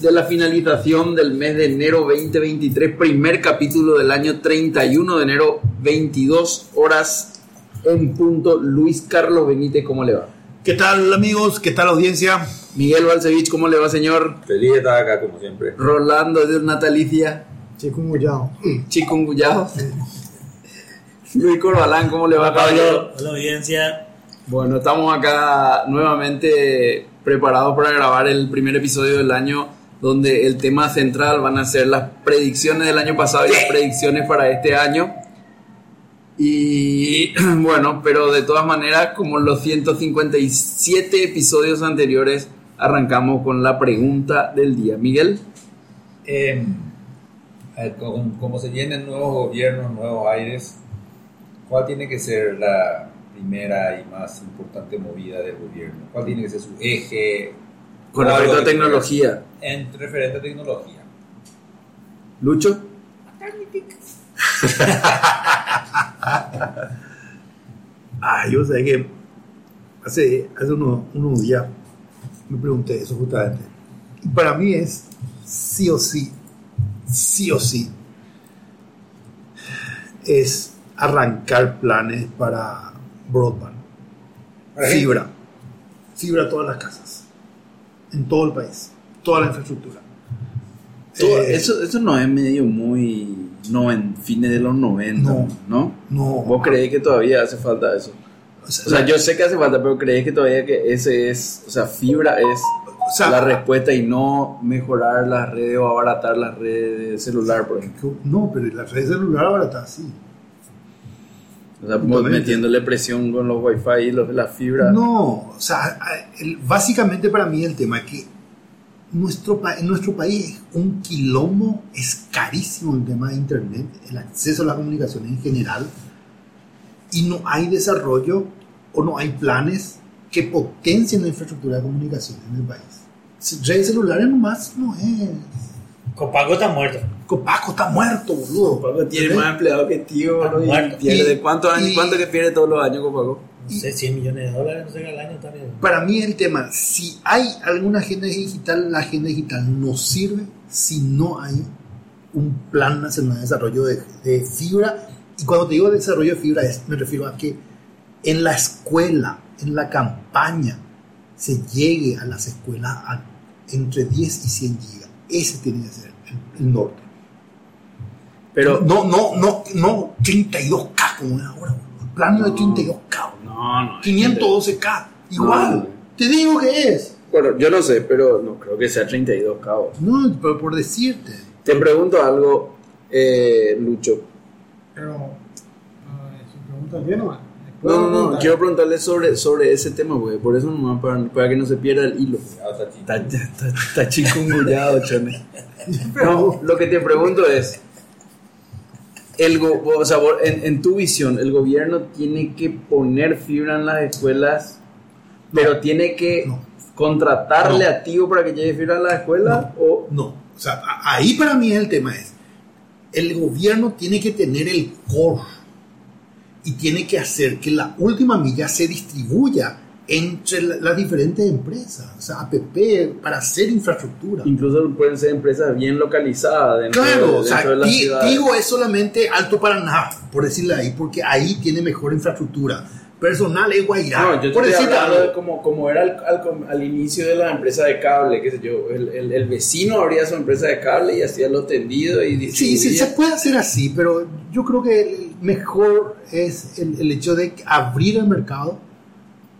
de la finalización del mes de enero 2023, primer capítulo del año 31 de enero, 22 horas en punto. Luis Carlos Benítez, ¿cómo le va? ¿Qué tal amigos? ¿Qué tal audiencia? Miguel Balcevich, ¿cómo le va, señor? Feliz de estar acá, como siempre. Rolando de Natalicia, Chikungunyao. Chikungullado. Luis Corbalán, ¿cómo le va, caballero? Hola audiencia. Bueno, estamos acá nuevamente preparados para grabar el primer episodio del año donde el tema central van a ser las predicciones del año pasado y las predicciones para este año. Y bueno, pero de todas maneras, como los 157 episodios anteriores, arrancamos con la pregunta del día. Miguel, Eh, ver, como, como se vienen nuevos gobiernos, nuevos aires, ¿cuál tiene que ser la primera y más importante movida del gobierno? ¿Cuál tiene que ser su eje? Con O algo respecto a que- tecnología. En referente a tecnología. Lucho, Ah, yo sé que hace, hace unos, unos días me pregunté eso justamente. Y para mí es sí o sí, sí o sí, es arrancar planes para broadband, fibra, fibra a todas las casas, en todo el país, toda la infraestructura. todo- Eh, eso, eso no es medio muy no en fines de los 90, No. ¿no? no, ¿Vos creéis que todavía hace falta eso? o sea, O sea, yo sé que hace falta, pero creéis que todavía que ese es, o sea, fibra es o sea, la respuesta y no mejorar las redes o abaratar las redes de celular, por ejemplo. No, pero la red celular ahora está así. O sea, Totalmente. metiéndole presión con los wifi y los de la fibra. No, o sea, el- básicamente para mí el tema es que nuestro, en nuestro país un quilombo, es carísimo el tema de Internet, el acceso a las comunicaciones en general, y no hay desarrollo o no hay planes que potencien la infraestructura de comunicaciones en el país. Redes celulares nomás no es... Copaco está muerto. Copaco está muerto, boludo. Copaco tiene ¿Entendés? más empleados que tío, y Muerto. pierde. Y- ¿Cuántos años, y- cuánto que pierde todos los años, Copaco? No sé, 100 millones de dólares, no sé, al año también. Para mí el tema, si hay alguna agenda digital, la agenda digital no sirve si no hay un plan nacional de desarrollo de, de fibra. Y cuando te digo desarrollo de fibra, es- me refiero a que en la escuela, en la campaña, se llegue a las escuelas a entre 10 y 100 gigas. Ese tiene que ser el, el norte. Pero, no, no, no, no 32K como es ahora. El plan no es 32K. no, no. 512K. Igual. No. Te digo que es. Bueno, yo no sé, pero no creo que sea 32 cabos. No, pero por decirte. Te pregunto algo, eh, Lucho. Pero, si preguntas bien nomás. No, no, no, quiero preguntarle sobre, sobre ese tema, güey. Por eso nomás, para, para que no se pierda el hilo. Ah, está chido. Está, está, está chikungullado, chone. No, lo que te pregunto es, el go- o sea, en, en tu visión, el gobierno tiene que poner fibra en las escuelas, pero tiene que No. contratarle No. a Tío para que lleve fibra a la escuela o No. O sea, ahí para mí el tema es, el gobierno tiene que tener el core y tiene que hacer que la última milla se distribuya entre la- las diferentes empresas, o sea, APP, para hacer infraestructura. incluso pueden ser empresas bien localizadas dentro, Claro, de, o sea, dentro de. Tigo es solamente Alto Paraná, por decirle ahí, porque ahí tiene mejor infraestructura. Personal es Guairá, No, yo por estoy hablando de como, como era al, al, al inicio de la empresa de cable, qué sé yo, el, el, el vecino abría su empresa de cable y hacía lo tendido y Sí, distribuía. sí, se puede hacer así, pero yo creo que mejor es el, el hecho de abrir el mercado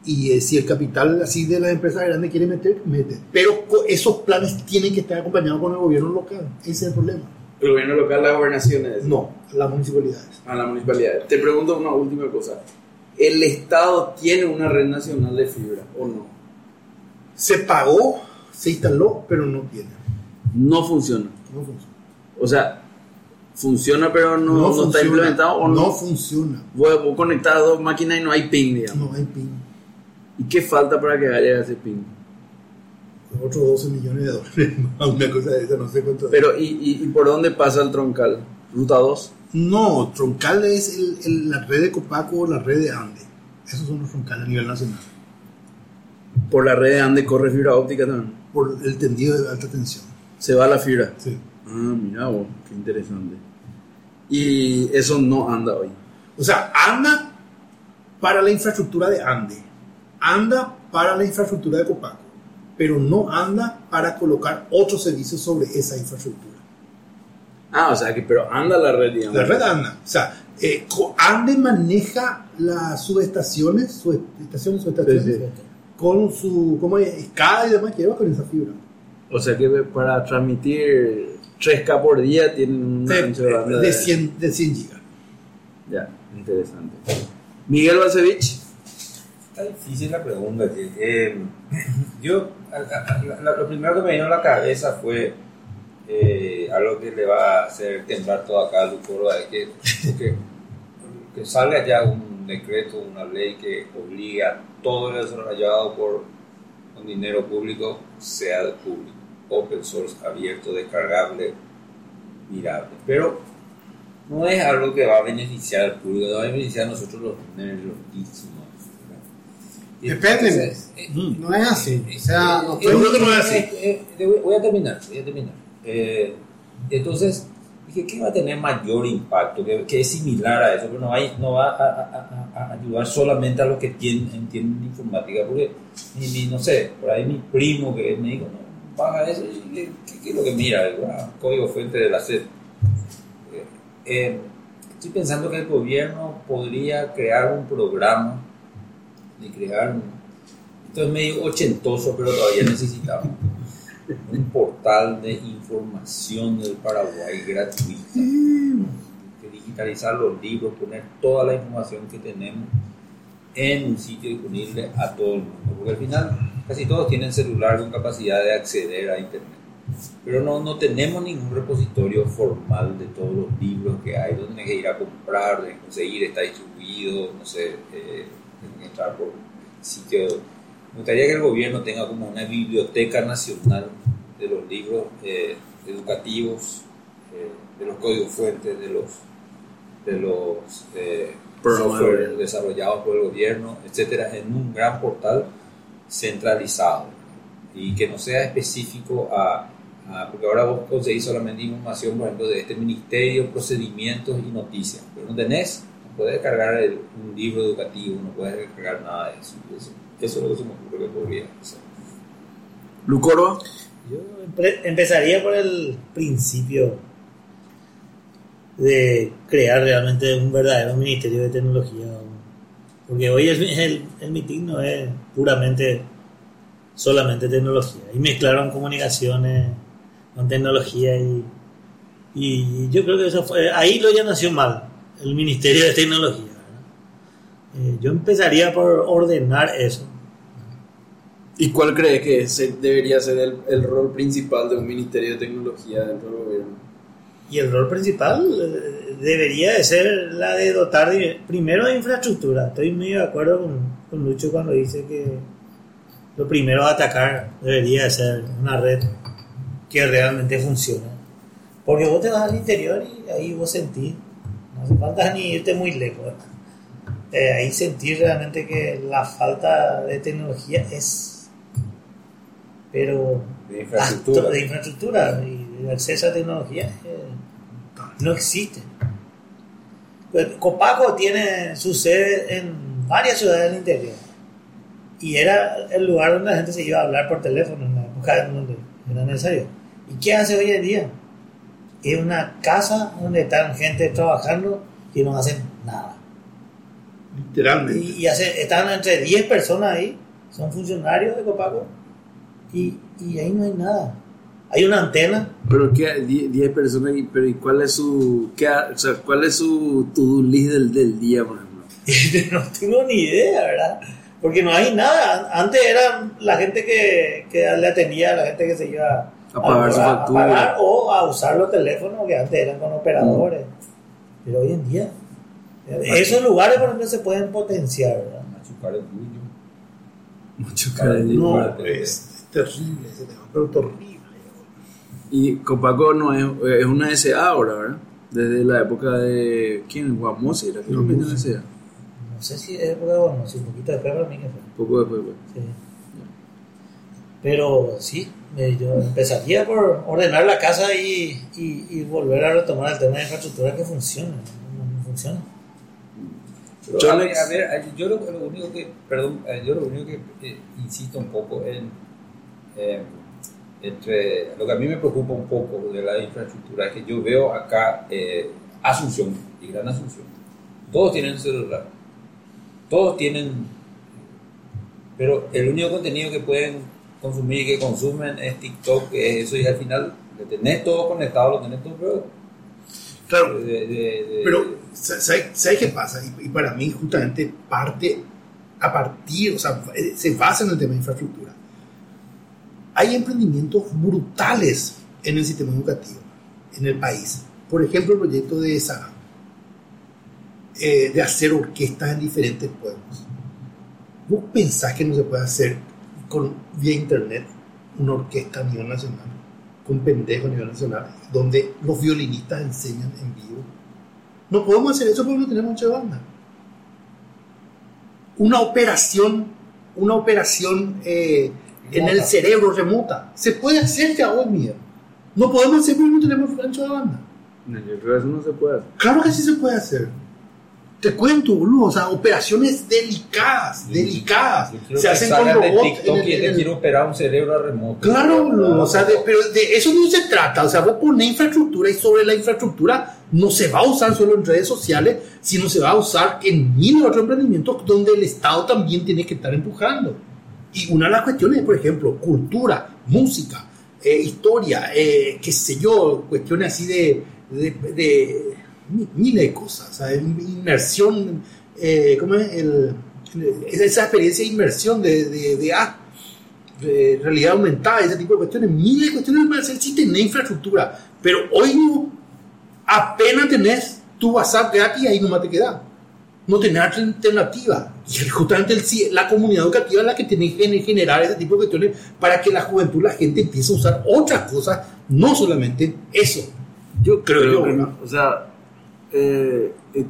y eh, si el capital así de las empresas grandes quiere meter, mete. Pero esos planes tienen que estar acompañados con el gobierno local. Ese es el problema. El gobierno local, las gobernaciones, No, las municipalidades. a la municipalidad. Te pregunto una última cosa. ¿El Estado tiene una red nacional de fibra o no? Se pagó, se instaló, pero no tiene. no funciona. No funciona. O sea, funciona pero no, no está funciona. implementado o no. No funciona. Vos, vos conectás dos máquinas y no hay ping, digamos. No hay ping. ¿Y qué falta para que haya ese ping? Otros 12 millones de dólares. Una cosa de esa, no sé cuánto. Pero, ¿y, y, y por dónde pasa el troncal? ¿Ruta 2? No, troncal es el- el- la red de Copaco o la red de Ande. Esos son los troncales a nivel nacional. Por la red de Ande corre fibra óptica también. Por el tendido de alta tensión. Se va la fibra. Sí. Ah, mira vos, qué interesante. Y eso no anda hoy. O sea, anda para la infraestructura de Ande. Anda para la infraestructura de Copaco. Pero no anda para colocar otros servicios sobre esa infraestructura. Ah, o sea que, pero anda la red, digamos. La red anda. O sea, eh, Ande maneja las subestaciones, subestaciones, subestaciones, Sí, sí. con su, como escala y demás, lleva con esa fibra. O sea que para transmitir 3K por día tienen un De, ancho de banda de 100, de 100 gigas. Ya, interesante. Miguel Balcevich, Está difícil la pregunta. eh, yo, a- a- a- la- lo primero que me vino a la cabeza fue eh, algo que le va a hacer temblar todo acá al Lucoro, es que, que, que salga ya un decreto, una ley que obligue a todo el desarrollado por con dinero público sea de público, open source, abierto, descargable, mirable. Pero no es algo que va a beneficiar al público, va a beneficiar a nosotros los ¿no? Y Depende. entonces, eh, No es así. O sea, no eh, creo que no es así. eh, voy- a terminar, voy a terminar. Eh, entonces, dije, ¿qué va a tener mayor impacto? Que, que es similar a eso, pero no, hay, no va a, a- a- a ayudar solamente a los que tienen, entienden de informática, porque, mi- no sé, por ahí mi primo que me dijo, no, baja eso, y, ¿qué, qué es lo que mira? "Ah, código fuente de la SED. Eh, eh, estoy pensando que el gobierno podría crear un programa de crear un, esto es medio ochentoso, pero todavía necesitamos un portal de información del Paraguay gratuita. Que digitalizar los libros, poner toda la información que tenemos en un sitio disponible a todo el mundo. Porque al final casi todos tienen celular con capacidad de acceder a Internet. Pero no, no tenemos ningún repositorio formal de todos los libros que hay. Donde tienes que ir a comprar, de conseguir, está distribuido, no sé, eh, tienes que entrar por sitio. Me gustaría que el gobierno tenga como una biblioteca nacional de los libros eh, educativos, eh, de los códigos fuentes, de los, de los eh, software desarrollados por el gobierno, etcétera, en un gran portal centralizado y que no sea específico a, a- porque ahora vos conseguís solamente información, por ejemplo, de este ministerio, procedimientos y noticias, pero no tenés, no puedes descargar el- un libro educativo, no puedes descargar nada de eso. Eso, eso es lo que se me ocurre que podría hacer. Lucorba, Yo empezaría por el principio de crear realmente un verdadero ministerio de tecnología. Porque hoy el, el, el meeting no es puramente solamente tecnología. Y mezclaron comunicaciones con tecnología y, y yo creo que eso fue, ahí lo ya nació mal, el ministerio de tecnología. Eh, yo empezaría por ordenar eso. ¿y cuál crees que debería ser el, el rol principal de un ministerio de tecnología dentro del gobierno? Y el rol principal eh, debería de ser la de dotar de- primero de infraestructura. Estoy medio de acuerdo con, con Lucho cuando dice que lo primero a atacar debería de ser una red que realmente funcione. Porque vos te vas al interior y ahí vos sentís, no hace falta ni irte muy lejos. Eh, ahí sentís realmente que la falta de tecnología es... Pero De infraestructura. De infraestructura y de acceso a tecnología eh, no existe. Pues, Copaco tiene su sede en varias ciudades del interior y era el lugar donde la gente se iba a hablar por teléfono en la época donde era necesario. ¿Y qué hace hoy en día? Es una casa donde están gente trabajando y no hacen nada. Literalmente. Y, y hace- están entre 10 personas ahí, son funcionarios de Copaco, y, y ahí no hay nada. Hay una antena, Pero qué 10 personas, y- pero ¿y cuál es su qué o sea, cuál es su to-do list del, del día, por ejemplo? no tengo ni idea, ¿verdad? Porque no hay nada. Antes era la gente que, que le atendía, la gente que se iba A pagar su factura. pagar o a usar los teléfonos que antes eran con operadores. Pero hoy en día, esos lugares por ejemplo se pueden potenciar. ¿verdad? Machucar el tuyo. Mucho Para el- No, es terrible ese tema, pero terrible. Y Copaco no es, es una SA ahora, ¿verdad? Desde la época de. ¿Quién? Guamosi era que lo metió en SA. No sé si es época bueno, si un poquito después para mí que fue. Poco después, pues. Sí. Pero sí, eh, yo empezaría por ordenar la casa y, y, y volver a retomar el tema de infraestructura que funciona. No, no funciona. Pero, Yo a, ver, a ver, yo lo, lo único que, perdón, eh, yo lo único que eh, insisto un poco en, eh, entre, lo que a mí me preocupa un poco de la infraestructura es que yo veo acá eh, Asunción y Gran Asunción, todos tienen celular, todos tienen, pero el único contenido que pueden consumir y que consumen es TikTok, es eso y al final lo tenés todo conectado, lo tenés todo, pero Claro, de- de- de- Pero, ¿sabes sabe qué pasa? Y, y para mí, justamente, parte a partir, o sea, eh, se basa en el tema de infraestructura. Hay emprendimientos brutales en el sistema educativo, en el país. Por ejemplo, el proyecto de esa de hacer orquestas en diferentes pueblos. ¿Vos pensás que no se puede hacer con, vía internet una orquesta a nivel nacional? con pendejos a nivel nacional, donde los violinistas enseñan en vivo. No podemos hacer eso porque no tenemos mucha banda. Una operación, una operación eh, en el cerebro remota, se puede hacer ya hoy día. No podemos hacer porque no tenemos ancho de banda. No, yo creo que eso no se puede hacer. Claro que sí se puede hacer. Te cuento, boludo, o sea, operaciones delicadas, delicadas. Se hacen con robots. En el- en el- quiero operar un cerebro remoto. Claro, boludo, o sea, de- pero de eso no se trata. O sea, vos pones infraestructura y sobre la infraestructura no se va a usar solo en redes sociales, sino se va a usar en mil otros emprendimientos donde el Estado también tiene que estar empujando. Y una de las cuestiones, por ejemplo, cultura, música, eh, historia, eh, qué sé yo, cuestiones así de, de, de mi- miles de cosas. Inmersión, eh, ¿cómo es? Esa experiencia de inmersión de, realidad aumentada, ese tipo de cuestiones, miles de cuestiones para hacer si tenés infraestructura. Pero hoy no, apenas tenés tu WhatsApp gratis, ahí nomás te queda. No tenés alternativa. Y justamente el la comunidad educativa es la que tiene que generar ese tipo de cuestiones para que la juventud, la gente empiece a usar otras cosas, no solamente eso. Yo creo ¿no? o sea, eh, eh,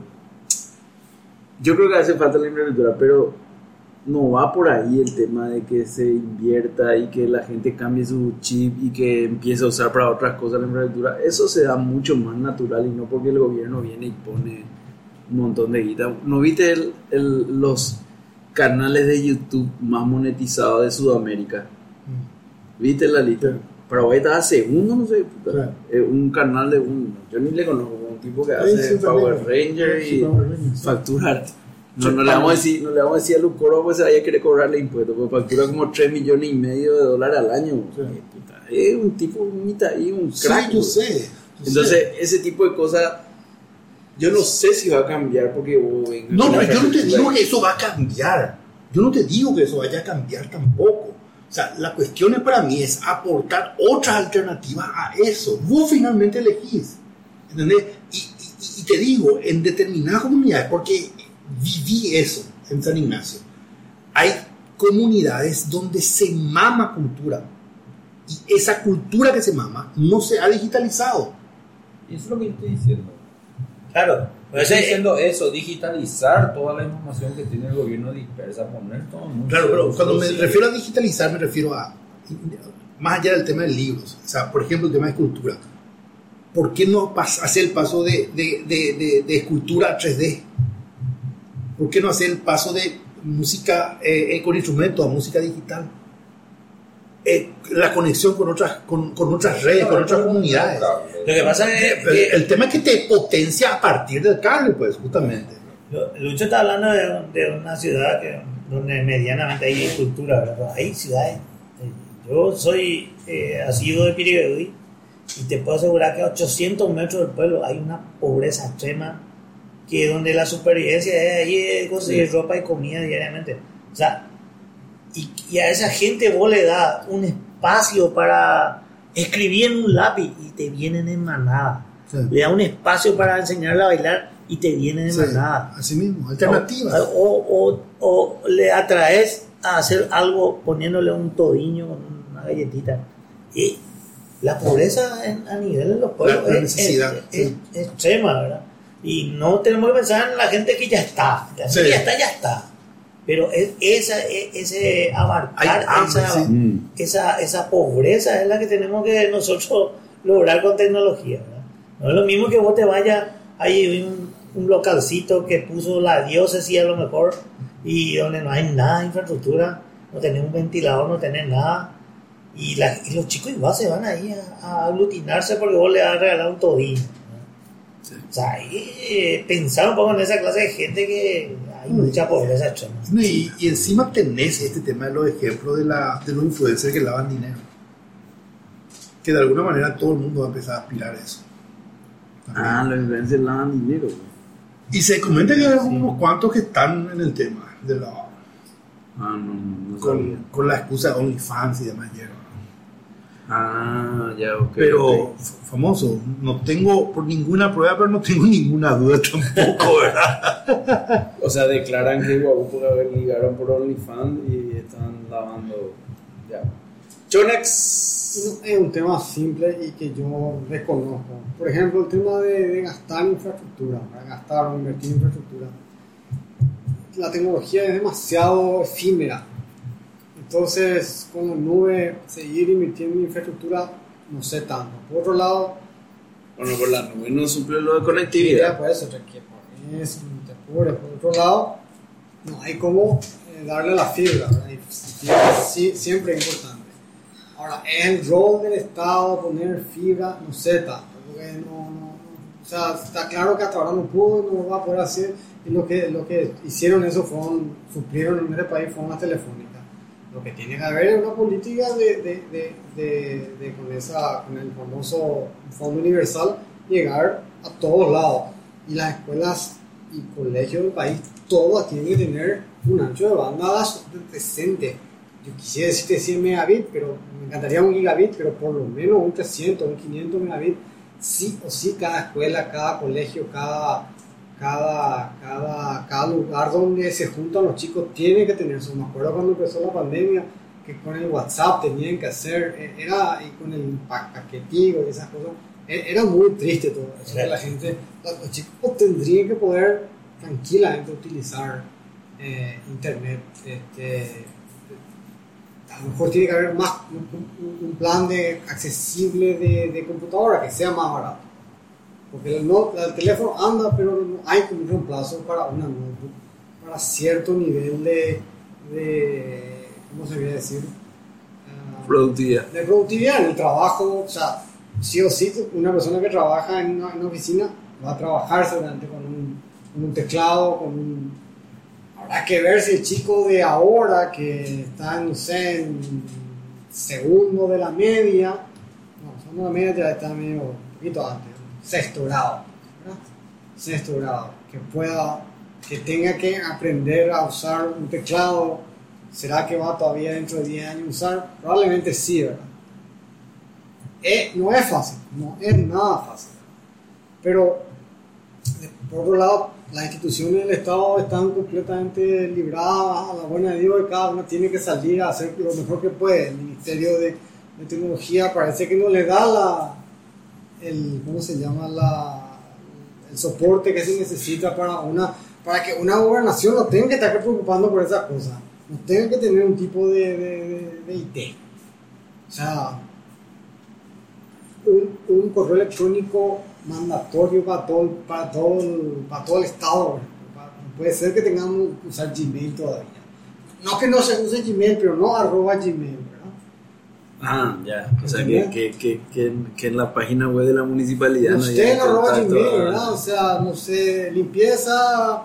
yo creo que hace falta la infraestructura, pero no va por ahí el tema de que se invierta y que la gente cambie su chip y que empiece a usar para otras cosas la infraestructura. Eso se da mucho más natural y no porque el gobierno viene y pone un montón de guita. ¿No viste el- el- los canales de YouTube más monetizados de Sudamérica? ¿Viste la lista? Paraguay estaba segundo, no sé, puta. Eh, un canal de un, yo ni le conozco, un tipo que Sí, hace sí, Power. Ranger Sí, y sí. facturar. No, Sí, no, le vamos a decir, no le vamos a decir a Lucoro pues se vaya a querer cobrarle impuestos, porque factura como 3 millones y medio de dólares al año. Sí. Eh, Es un tipo, un mitad ahí, un Sí, crack. yo güey. sé. yo Entonces, sé. ese tipo de cosas, yo no sé si va a cambiar porque oh, venga, No, pero yo no te digo ahí. que eso va a cambiar. Yo no te digo que eso vaya a cambiar tampoco. O sea, la cuestión es para mí es aportar otras alternativas a eso. Vos finalmente elegís. ¿Entendés? Y, y- y te digo, en determinadas comunidades, porque viví eso en San Ignacio, hay comunidades donde se mama cultura. Y esa cultura que se mama no se ha digitalizado. Eso es lo que yo estoy diciendo. Claro. Yo estoy diciendo eso, digitalizar toda la información que tiene el gobierno dispersa, poner todo un Claro, pero cuando me refiero a digitalizar, me refiero a, más allá del tema de libros, o sea, por ejemplo, el tema de escultura. ¿Por qué no hacer el paso de, de, de, de- de escultura a 3D? ¿Por qué no hacer el paso de música eh, eh, con instrumentos a música digital? Eh, la conexión con otras, con, con otras redes, con otras comunidades. Lo que pasa es El, que el tema es que te potencia a partir del cable, pues, justamente. Lucho está hablando de, de una ciudad que, donde medianamente hay cultura, ¿verdad? Hay ciudades. Yo soy eh, asiduo de Piribebuy y te puedo asegurar que a 800 metros del pueblo hay una pobreza extrema que donde la supervivencia es ahí es conseguir ropa y comida diariamente. O sea, y, y a esa gente vos le das un espacio para escribir en un lápiz y te vienen en manada. Sí. Le da un espacio para enseñarle a bailar y te vienen en Sí, manada. así mismo, alternativas. O, o- o le atraes a hacer algo poniéndole un todiño con una galletita. Y la pobreza en- a nivel de los pueblos La- la es, necesidad, es- sí. es extrema, ¿verdad? Y no tenemos que pensar en la gente que ya está. La gente que ya está, ya está. Pero es, esa, es- ese abarcar esa, sí. Mm. esa, esa pobreza es la que tenemos que nosotros lograr con tecnología. ¿verdad? No es lo mismo que vos te vayas, hay un, un localcito que puso la diócesis a lo mejor y donde no hay nada de infraestructura, no tenés un ventilador, no tenés nada. Y, la- y los chicos igual se van ahí a, a aglutinarse porque vos le vas a regalar un todillo. ¿verdad? O sea, ahí, eh, pensar un poco en esa clase de gente que hay mucha pobreza extrema. No, Y, y encima tenés este tema de los ejemplos de, la, de los influencers que lavan dinero. Que de alguna manera todo el mundo va a empezar a aspirar a eso. También. Ah, los influencers lavan dinero. güey. Y se comenta que hay unos cuantos que están en el tema de la, Ah, no, no, no sabía. con, con la excusa de OnlyFans y demás. hierba. Ah, ya, ok. Pero ok. f- famoso, no tengo por ninguna prueba, pero no tengo ninguna duda tampoco, ¿verdad? O sea, declaran que haber ligaron por OnlyFans y están lavando. Ya. Chonex. No, Es un tema simple y que yo desconozco. Por ejemplo, el tema de, de gastar en infraestructura, para gastar o invertir en infraestructura. La tecnología es demasiado efímera. Entonces, con la nube, seguir invirtiendo en infraestructura, no sé tanto. Por otro lado, Bueno, por la nube no suple lo de conectividad. puede ser que por eso, te. Por otro lado, no hay como eh, darle la fibra, fibra sí- siempre es importante. Ahora, ¿es el rol del Estado poner fibra? No sé tanto, porque no, no- o sea, está claro que hasta ahora no pudo, no lo va a poder hacer, y lo que, lo que hicieron eso fueron, suplieron en este país fueron las telefónicas. Lo que tiene que haber es una política de, de, de, de- con, esa, con el famoso Fondo Universal llegar a todos lados. Y las escuelas y colegios del país, todas tienen que tener un ancho de banda decente. Yo quisiera decirte 100 megabits, pero me encantaría un gigabit, pero por lo menos un 300, un 500 megabits. Sí o sí, cada escuela, cada colegio, cada, cada, cada, cada lugar donde se juntan los chicos tiene que tener eso. Me acuerdo cuando empezó la pandemia, que con el WhatsApp tenían que hacer, eh, era, y con el pa- paquetivo y esas cosas, e- era muy triste todo La gente, los chicos tendrían que poder tranquilamente utilizar eh, internet. Este, a lo mejor tiene que haber más un, plan de accesible de computadora que sea más barato. Porque el, no- el teléfono anda, pero no hay como un reemplazo para una notebook, para cierto nivel de, de ¿cómo se debería decir? Ah, Productividad. de productividad en el trabajo, o sea, sí o sí, una persona que trabaja en una, en una oficina va a trabajar seguramente con un, con un teclado, con un... Habrá que ver si el chico de ahora, que está, no sé, en segundo de la media, no, segundo de la media ya está medio, un poquito antes, sexto grado, ¿verdad? Sexto grado, que pueda, que tenga que aprender a usar un teclado, ¿será que va todavía dentro de 10 años a usar? Probablemente sí, ¿verdad? Eh, no es fácil, no es nada fácil. Pero, por otro lado, las instituciones del Estado están completamente libradas a la buena de Dios y cada uno tiene que salir a hacer lo mejor que puede. El Ministerio de, de Tecnología parece que no le da la, el, ¿cómo se llama? La, el soporte que se necesita para, una, para que una gobernación no tenga que estar preocupando por esas cosas. No tenga que tener un tipo de, de, de- IT. O sea, un, un correo electrónico mandatorio para todo, para todo, para todo el Estado. Puede ser que tengamos que usar Gmail todavía. No que no se use Gmail, pero no arroba Gmail. Ah, ya. O sea, que, que, que, que, en, la página web de la municipalidad no Usted no. ¿verdad? O sea, no sé, limpieza,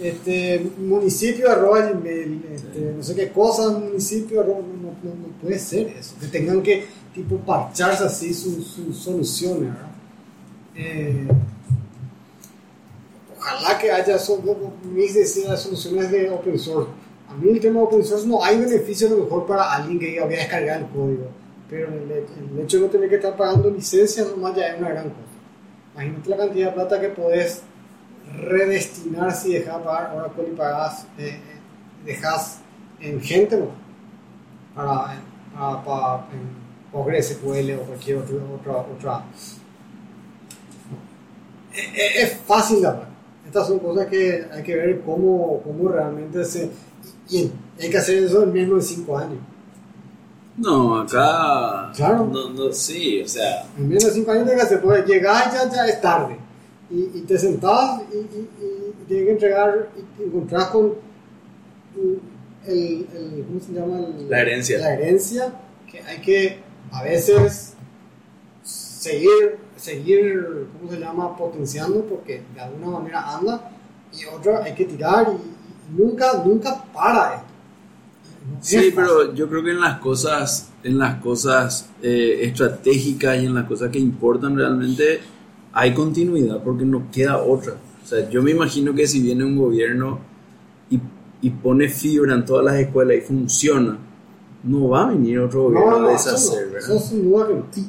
este, municipio arroba Gmail, este, no sé qué cosa, municipio arroba, no, no- no puede ser eso. Que tengan que, tipo, parcharse así sus sus soluciones, ¿verdad? Eh, ojalá que haya soluciones de open source, a mí el tema de open source no hay beneficio a lo mejor para alguien que diga voy a descargar el código, pero el, el hecho de no tener que estar pagando licencias nomás ya es una gran cosa. Imagínate la cantidad de plata que podés redestinar si dejas de pagar Oracle y pagás, eh, eh, dejas en gente no, para, para, para en PostgreSQL o cualquier otro, otra, otra. Es, es- es fácil hablar. Estas son cosas que hay que ver cómo, cómo realmente se. Y hay que hacer eso en menos de 5 años. No, acá. Claro. No, no, sí, o sea. En menos de 5 años hay que hacer, porque llegar ya, ya es tarde. Y, y te sentás y, y, y tienes que entregar y te encontrás con el, el- ¿cómo se llama? El- La herencia. La herencia, que hay que a veces seguir, seguir, ¿cómo se llama? Potenciando, porque de alguna manera anda, y otra hay que tirar y, y nunca, nunca para esto. Sí, pero yo creo que en las cosas, en las cosas eh, estratégicas y en las cosas que importan realmente hay continuidad porque no queda otra. O sea, yo me imagino que si viene un gobierno y, y pone fibra en todas las escuelas y funciona, no va a venir otro gobierno No, no, a deshacer, no, ¿verdad? eso sin duda que.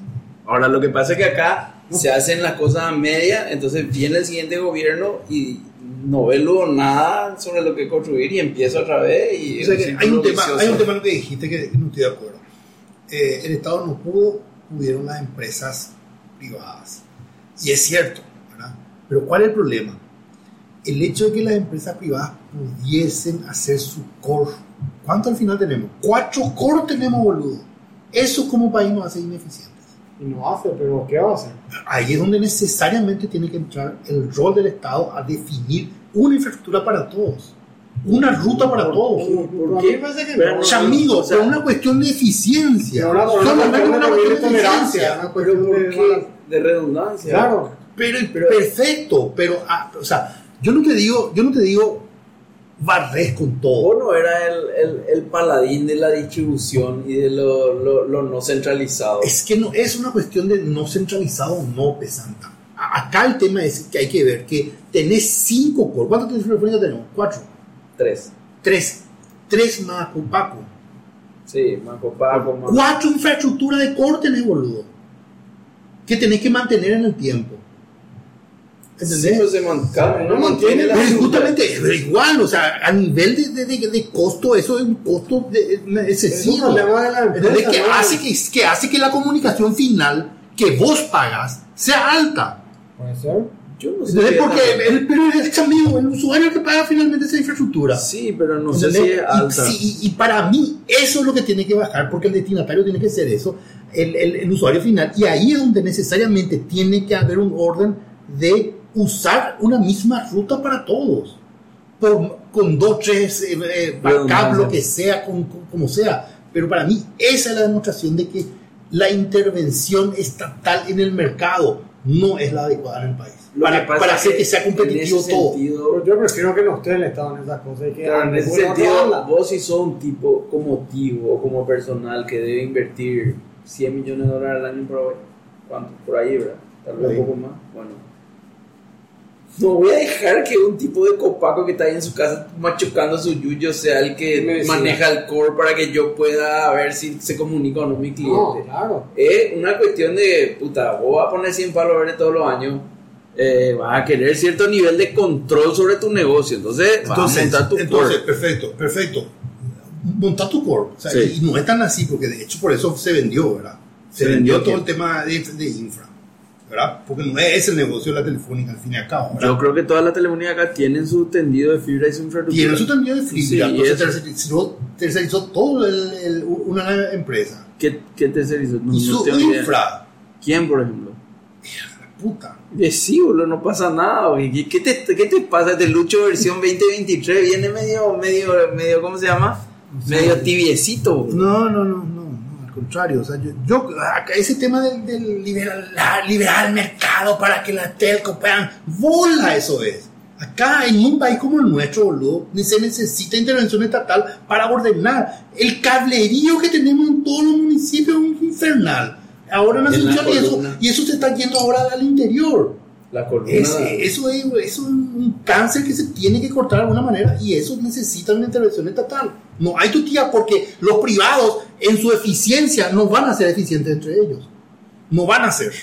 Ahora, lo que pasa es que acá se hacen las cosas a media, entonces viene el siguiente gobierno y no ve luego nada sobre lo que construir y empieza otra vez. Y O sea es que hay un, tema, vicioso. hay un tema que dijiste que no estoy de acuerdo. Eh, el Estado no pudo, pudieron las empresas privadas. Y es cierto, ¿verdad? Pero ¿cuál es el problema? El hecho de que las empresas privadas pudiesen hacer su core. ¿Cuánto al final tenemos? Cuatro core tenemos, boludo. Eso como país nos hace ineficientes. Y no hace, pero ¿qué va a hacer? Ahí es donde necesariamente tiene que entrar el rol del Estado a definir una infraestructura para todos. Una ruta para todos. Pero a mí me parece que Pero no. no, Chamigo, o sea, pero una cuestión de eficiencia. Pero una, cuestión una de cuestión de tolerancia, eficiencia. ¿Por qué? De redundancia. Claro, Pero, perfecto, pero, ah, o sea, yo no te digo, yo no te digo barres con todo. No era el, el, el paladín de la distribución y de lo, lo, lo no centralizado. Es que no es una cuestión de no centralizado o no pesanta. Acá el tema es que hay que ver que tenés cinco core. ¿Cuántas telefónicas tenemos? Cuatro. Tres. Tres. Tres más con Paco. Sí, Marco Paco, Marco. Cuatro infraestructuras de core tenés, boludo. Que tenés que mantener en el tiempo. ¿Entendés? Sí, pues se mantiene, no mantiene la Pero es justamente, pero igual, o sea, a nivel de, de, de- costo, eso es un costo de- es excesivo. ¿Entendés? empresa. Que, ¿no? hace que, que hace que la comunicación final que vos pagas sea alta. Puede ser. Yo no sé. Porque es el, pero es amigo, el usuario que paga finalmente esa infraestructura. Sí, pero no sé si es alta. Y, sí, y- y para mí eso es lo que tiene que bajar, porque el destinatario tiene que ser eso, el, el- el usuario final. Y ahí es donde necesariamente tiene que haber un orden de usar una misma ruta para todos. Por- con dos, tres eh, eh, backup, Redundancia. lo que sea, con- con- como sea. Pero para mí esa es la demostración de que la intervención estatal en el mercado no es la adecuada en el país. Lo Para, que para hacer que sea en competitivo ese todo. sentido- yo prefiero que no esté el Estado en esas cosas. Y que Claro, en ese sentido, vos si sos un tipo como Tivo o como personal que debe invertir 100 millones de dólares al año por ahí, ¿cuánto? Por ahí, ¿verdad? Tal vez un poco más. Bueno. No voy a dejar que un tipo de copaco que está ahí en su casa machucando su yuyo sea el que maneja el core para que yo pueda ver si se comunica o no mi cliente. No, claro. Es una cuestión de, puta, vos vas a poner 100 palos verdes todos los años, eh, vas a querer cierto nivel de control sobre tu negocio, entonces, vas a Entonces, montar tu entonces core. perfecto, perfecto. Monta tu core. O sea, Sí. Y no es tan así, porque de hecho por eso se vendió, ¿verdad? Se, ¿Se vendió, vendió todo el tema de, de infra, ¿verdad? Porque no es el negocio de la telefónica al fin y al cabo. ¿verdad? Yo creo que todas las telefonías acá tienen su tendido de fibra y su infraestructura. Tiene su tendido de fibra, Sí, entonces tercerizó, tercerizó todo el- el- una empresa. ¿Qué, qué tercerizó? No, y no su idea. infra, ¿Quién, por ejemplo? puta. Eh, sí, boludo, no pasa nada. ¿Qué, te, ¿Qué te pasa? De Lucho versión 2023 viene medio, medio, medio, ¿cómo se llama? Medio tibiecito. güey. No, no, no, no, no, contrario. O sea, yo, yo ese tema del, del liberal, el mercado para que las telcos puedan. ¡Bola! Eso es. Acá, en un país como el nuestro, boludo, se necesita intervención estatal para ordenar. El cablerío que tenemos en todos los municipios es infernal. Ahora en Asunción y eso, y eso se está yendo ahora al interior. La columna. Es- eso, es, eso es un cáncer que se tiene que cortar de alguna manera y eso necesita una intervención estatal. No hay tu tía porque los privados en su eficiencia no van a ser eficientes entre ellos. No van a ser.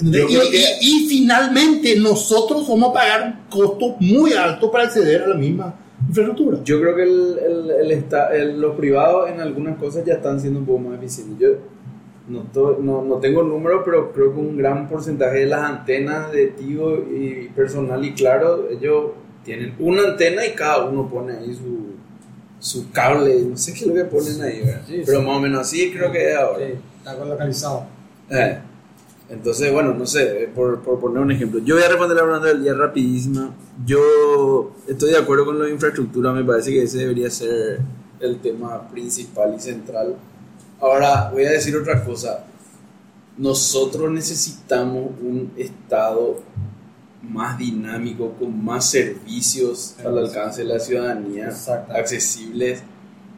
Y, creo que- y- y finalmente nosotros vamos a pagar un costo muy alto para acceder a la misma infraestructura. Yo creo que el, el, el esta- el- los privados en algunas cosas ya están siendo un poco más eficientes. Yo no, to- no, no tengo números, pero creo que un gran porcentaje de las antenas de Tigo y personal y claro, ellos tienen una antena y cada uno pone ahí su, su cable, no sé qué es lo que ponen ahí, ¿verdad? Sí, pero sí. más o menos así creo que es ahora. Sí, está localizado. Eh, Entonces, bueno, no sé, eh, por, por poner un ejemplo. Yo voy a responder la pregunta del día rapidísima. Yo estoy de acuerdo con la infraestructura, me parece que ese debería ser el tema principal y central. Ahora, voy a decir otra cosa. Nosotros necesitamos un Estado más dinámico, con más servicios al alcance de la ciudadanía, accesibles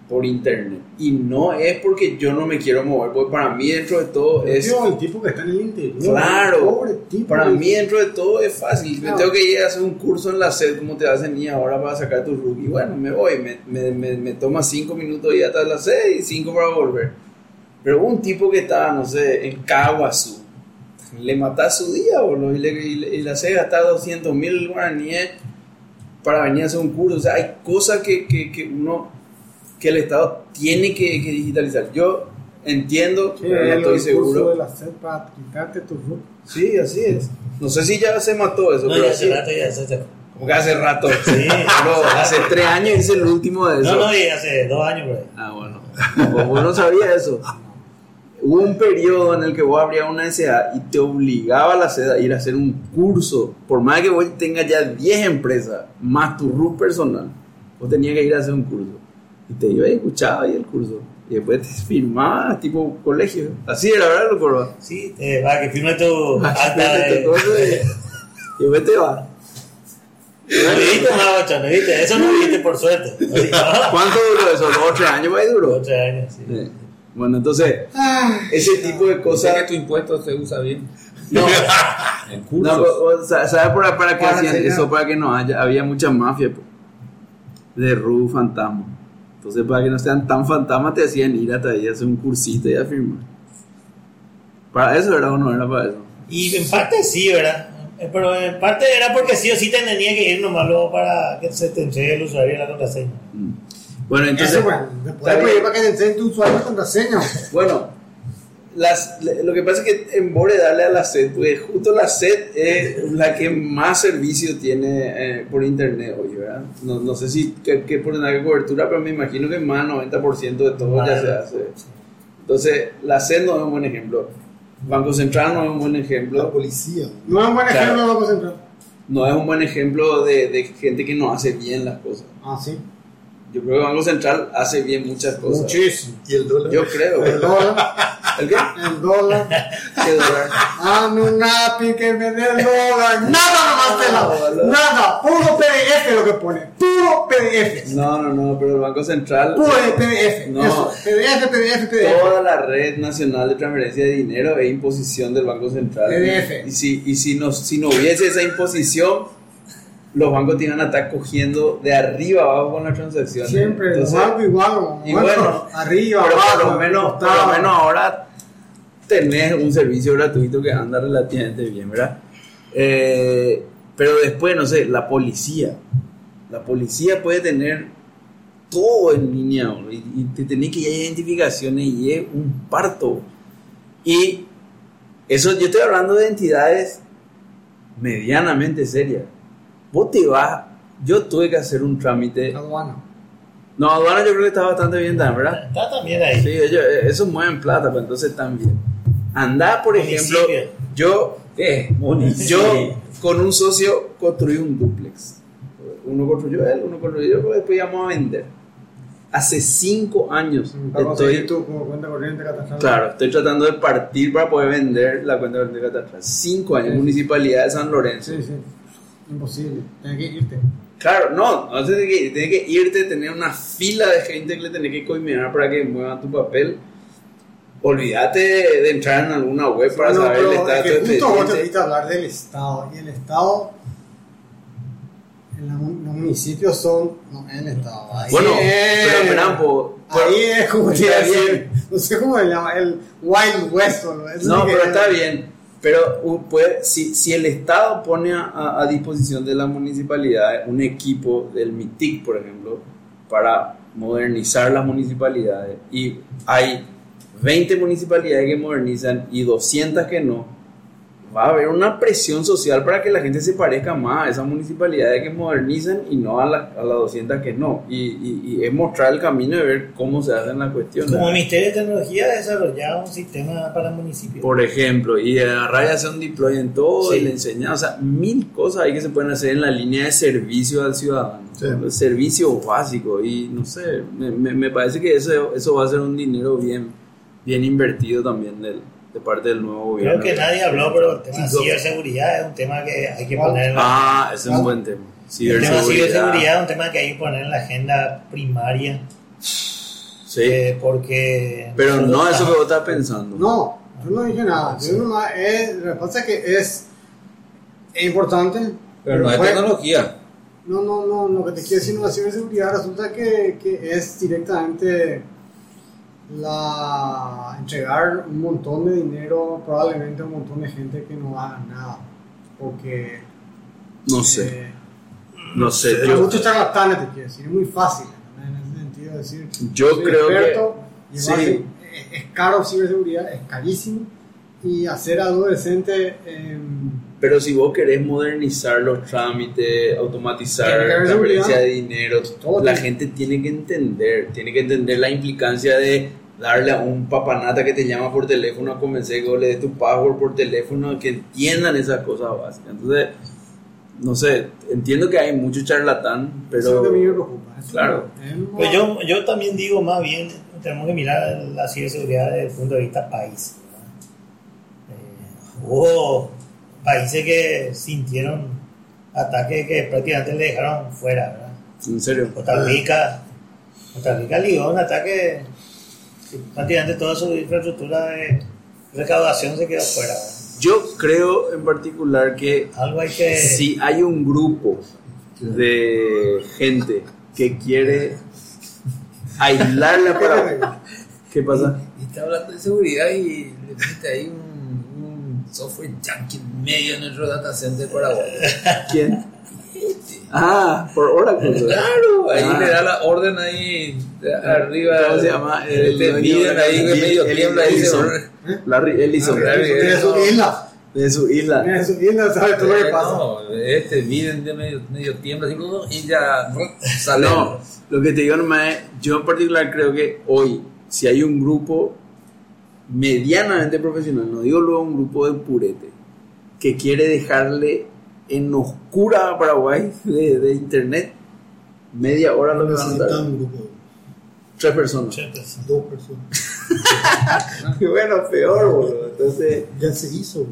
por internet. Y no es porque yo no me quiero mover, porque para mí dentro de todo es... Tío, el tipo que está en el interior. Claro, Pobre tipo. para mí dentro de todo es fácil. Me Claro. tengo que ir a hacer un curso en la SED, como te hacen y ahora para sacar tu. Y bueno, me voy, me, me, me, me toma cinco minutos ir hasta la SED y cinco para volver. Pero un tipo que está, no sé, en Caguazú, le mata su día, boludo, y, le, y, le- y la SED gasta 200 mil guaraníes para venir a hacer un curso. O sea, hay cosas que, que, que uno, que el Estado tiene que, que digitalizar. Yo entiendo, Sí, pero no estoy seguro. de la para tu. Sí, así es. No sé si ya se mató eso, No, pero ya hace sí. rato ya se Como que hace rato. Sí. Pero hace tres años hice el último de eso. No, no, y hace dos años, güey. Ah, bueno. Vos no sabía eso. Hubo un periodo en el que vos abrías una SA y te obligaba a la SED a ir a hacer un curso. Por más que vos tengas ya 10 empresas, más tu RUT personal, vos tenías que ir a hacer un curso. Y te iba y escuchaba ahí el curso. Y después te firmabas, tipo colegio. Así era, ¿verdad, loco? Sí, eh, va, que firme tu Te de... y- después te vas. No viste más, ocho, no viste. Eso no viste por suerte. ¿Cuánto duró eso? ¿Dos o tres años? Ahí duró. Ocho años, sí. Bueno, entonces, ese tipo de cosas. que tu impuesto se usa bien No, en no, o- o ¿sabes para, para qué hacían eso? Para que no haya. Había mucha mafia pues, de RU fantasma. Entonces, para que no sean tan fantasmas, te hacían ir hasta ahí a hacer un cursito y a firmar. ¿Para eso era o no era para eso? Y en parte sí, ¿verdad? Eh, Pero en parte era porque sí o sí te tenía que ir nomás luego para que se te entregue el usuario y la contraseña. Mm. Bueno, entonces. Eso, bueno, después está de pedir bien. para que te enseñen tu usuario y contraseña. Bueno, las, lo que pasa es que en de darle a la SED, pues justo la SED es la que más servicio tiene eh, por internet hoy, ¿verdad? No, no sé si qué, qué porcentaje de cobertura, pero me imagino que más del 90% de todo ya se hace. Entonces, la SED no es un buen ejemplo. Banco Central no es un buen La ejemplo. policía. No es un buen Claro. ejemplo de Banco Central. No es un buen ejemplo de, de gente que no hace bien las cosas. Ah, sí. Yo creo que Banco Central hace bien muchas cosas. Muchísimo. Y el dólar. Yo creo. El dólar, ¿El qué? el dólar. ¿Qué dólar? Dame un lápiz que me dé el dólar. Nada nomás te no. Nada. Puro PDF lo que pone. Puro PDF. No, no, no, pero el Banco Central. Puro PDF. No. Eso. PDF, PDF, PDF. Toda la red nacional de transferencia de dinero es imposición del Banco Central. PDF. Y si, y si, no, si no hubiese esa imposición, los bancos te iban a estar cogiendo de arriba abajo con las transacciones. Siempre. Entonces, los bancos igual. y bueno, arriba, pero abajo. por lo, menos, por lo menos ahora tenés un servicio gratuito que anda relativamente bien, ¿verdad? Eh, pero después, no sé, la policía. La policía puede tener todo en línea bro, y, y te tenés que ir a identificaciones y es un parto. Y eso, yo estoy hablando de entidades medianamente serias. Vos te vas, yo tuve que hacer un trámite. Aduana. No, aduana yo creo que está bastante bien también, ¿verdad? Está también ahí. Sí, ellos, eh, esos mueven plata, pero entonces están bien. Andá, por ejemplo, yo, ¿Qué? yo con un socio construí un duplex. Uno construyó él, uno construyó yo, pero después íbamos a vender. Hace cinco años estoy, tu cuenta corriente catastral. claro, estoy tratando de partir para poder vender la cuenta de catastral. Cinco años, Municipalidad de San Lorenzo. Sí, sí. Imposible. Tienes que irte. Claro, no, no tienes que, tienes que irte, tener una fila de gente que le tenés que coiminar para que muevan tu papel. olvídate de, entrar en alguna web para No, saber el estatus es que justo vos te a hablar del Estado. Y el Estado. en los municipios son. No, el Estado. Ahí Bueno, es- pero esperá, po, por- Ahí es como decir, bien. No sé cómo se llama. El Wild West. o No, que- pero está bien. Pero puede- si, si el Estado pone a- a, a disposición de la municipalidad un equipo del MITIC, por ejemplo, para modernizar las municipalidades, y hay 20 municipalidades que modernizan y 200 que no, va a haber una presión social para que la gente se parezca más a esas municipalidades que modernizan y no a, la- a las 200 que no. Y, y- y es mostrar el camino de ver cómo se hacen las cuestiones. Como Ministerio de Tecnología desarrollaba un sistema para municipios. Por ejemplo, y agarrar y hacer un deploy en todo Sí. y le enseñar, o sea, mil cosas ahí que se pueden hacer en la línea de servicio al ciudadano. Sí. El servicio básico y no sé, me, me- me parece que eso, eso va a ser un dinero bien, bien invertido también del- de parte del nuevo gobierno. Creo que nadie habló, pero el tema de Sí, ciberseguridad es un tema que hay que poner en la, Ah, ese es un buen tema. el tema de Ciberseguridad. es un tema que hay que poner en la agenda primaria. Sí, eh, porque pero no nosotros eso que vos estás pensando. No, yo no dije nada. Yo nomás es, lo que pasa es que es, es importante. Pero no es fue- tecnología. No, no, no, lo que te quiero decir no es ciberseguridad, resulta que, que es directamente la entregar un montón de dinero, probablemente a un montón de gente que no haga nada. Porque No sé, eh, no sé. hay Yo, muchos charlatanes, te quiero decir, es muy fácil en ese sentido de decir. Yo soy creo que- experto, llevarse- sí. es, es caro ciberseguridad, es carísimo. Y hacer algo decente. em, Pero si vos querés modernizar los trámites, automatizar que haber transferencia de dinero, Todo la tiene- gente tiene que entender, tiene que entender la implicancia de darle a un papanata que te llama por teléfono a convencer que le des tu password por teléfono, que entiendan esas cosas básicas. Entonces, no sé, entiendo que hay mucho charlatán, eso es lo pero que a mí me preocupa. Eso claro. Pues yo, yo también digo más bien, tenemos que mirar la ciberseguridad desde el punto de vista país. Eh, hubo países que sintieron ataques que prácticamente le dejaron fuera. ¿verdad? en serio. Costa Rica, Costa Rica ligó un ataque que prácticamente toda su infraestructura de recaudación se quedó fuera. Yo creo en particular que Algo hay que... si hay un grupo de gente que quiere aislar la para ¿Qué pasa? Y está hablando de seguridad y le mete ahí un, un software yankee medio en nuestro data center Paraguay. ¿Quién? Ah, por Oracle. Claro, ahí Ah. le da la orden ahí de arriba. ¿Cómo se llama? El, El dueño miden de- ahí que medio tiembla dice, el- Larry Ellison. Tiene su isla. De su isla. Tiene su isla, sabe todo lo que Eh, pasa. No, este miden de medio, medio tiembla así, como, y ya sale. No, lo que te digo nomás es, yo en particular creo que hoy, si hay un grupo medianamente profesional, no digo luego un grupo de purete, que quiere dejarle en oscura a Paraguay de, de internet, media hora lo que van a dar. un grupo, Tres personas. dos personas. Bueno, peor, boludo. Entonces, Ya se hizo, bro.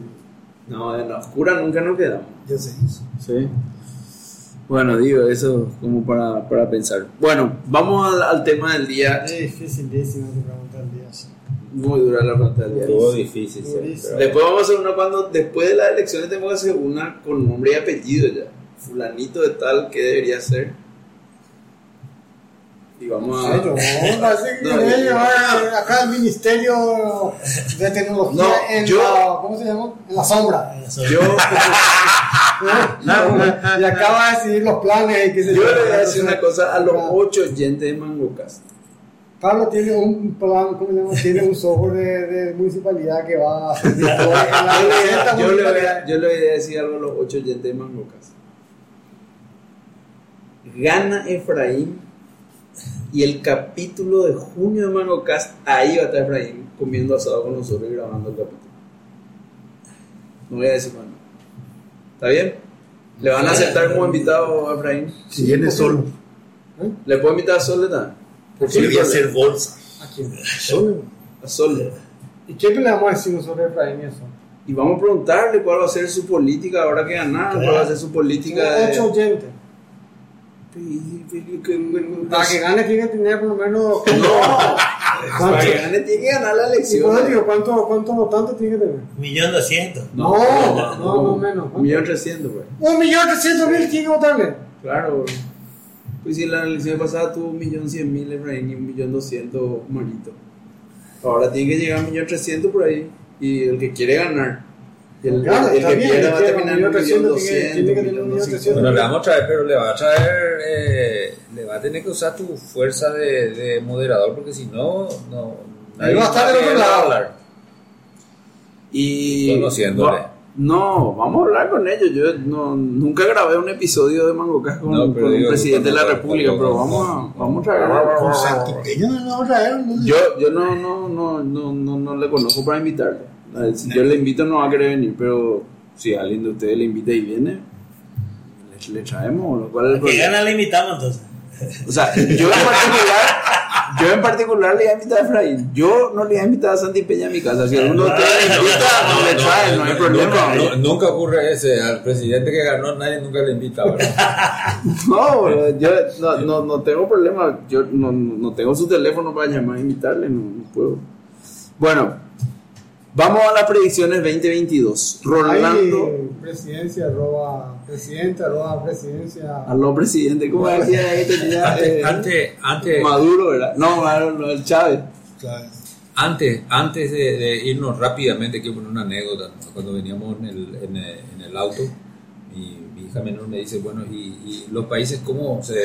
no, en la oscura nunca nos quedamos. ya se hizo. Sí. Bueno, digo, eso como para, para pensar. Bueno, vamos al, al tema del día. Es tu pregunta del día. sí. Muy dura la día. Estuvo difícil. pero- Después vamos a hacer una cuando, después de las elecciones tenemos que hacer una con nombre y apellido ya. Fulanito de tal, que debería ser? Y vamos a... No, llevar acá el Ministerio de Tecnología No, en yo- la, ¿cómo se llama? En la sombra. Yo, y acaba de decidir los planes y qué sé yo yo. le voy a decir una cosa a los ocho oyentes de Mangocast. Pablo tiene un plan, ¿cómo se llama? Tiene un software de, de municipalidad que va a hacer en la Yo, le- 200 yo le voy a, municipalidades. yo le voy a decir algo a los ocho oyentes de Mangocast. Gana Efraín y el capítulo de junio de Mangocast, ahí va a estar Efraín comiendo asado con nosotros y grabando el capítulo. No voy a decir más. nada. ¿Está bien? ¿Le van a aceptar como invitado a Efraín? Si viene solo, ¿Le puedo invitar a Sol también? Porque le voy a hacer bolsa. ¿A quién? Solo. A Sol. ¿Y qué le vamos a decir nosotros a Efraín y eso? Y vamos a preguntarle cuál va a ser su política ahora que ganar, cuál va a ser su política ocho oyentes. Para que gane tiene que tener por lo menos. Para que gane tiene que ganar la elección. digo, ¿cuántos cuánto votantes tiene que tener? Millón doscientos. No, no, no, no menos. Un millón trescientos, pues. Un millón trescientos mil tiene que votarle. Claro. Pues si la elección pasada tuvo un millón cien mil Efraín y un millón doscientos Marito. Ahora tiene que llegar a un millón trescientos por ahí. Y el que quiere ganar. El, Claro, el está que bien, pierda va a terminar en un millón 1.300.000 tiene que- tiene que doscientos, tener un millón 1.300.000. Bueno, le vamos a traer, pero le va a traer, eh, le va a tener que usar tu fuerza de, de moderador porque si no, no. Ahí va a estar del otro nadie va a lado. hablar. Y Conociéndole. Va- No, vamos a hablar con ellos. Yo no, nunca grabé un episodio de con, No, pero con digo, presidente de la República, pero vamos a, vamos a traer. Con Santipeña no lo vamos a traer. ¿no? Yo, yo no, no, no, no, no, no le conozco para invitarle. Si yo le invito no va a querer venir, pero si alguien de ustedes le invita y viene, le, le traemos. Lo cual es el le invitamos entonces. O sea, yo en particular, yo en particular le iba a invitar a Efraín. Yo no le iba a invitar a Santi Peña a mi casa. Si alguno de ustedes le invita, no, le trae, no, hay problema. no, nunca ocurre ese. Al presidente que ganó nadie nunca le invita. ¿verdad? No, bro, yo no, no, no tengo problema. Yo no, no tengo su teléfono para llamar e invitarle, no, no puedo. Bueno, vamos a las predicciones 2022. Rolando, presidencia, arroba, presidente, arroba, presidencia. aló presidente, ¿cómo decía ahí tenía, Antes, eh, antes, antes, Maduro, ¿verdad? No, Maduro, no, el Chávez. Claro. Antes, antes de, de irnos rápidamente, quiero poner una anécdota. ¿no? Cuando veníamos en el, en el, en el auto, mi, mi hija menor me dice, bueno, ¿y, y los países cómo se,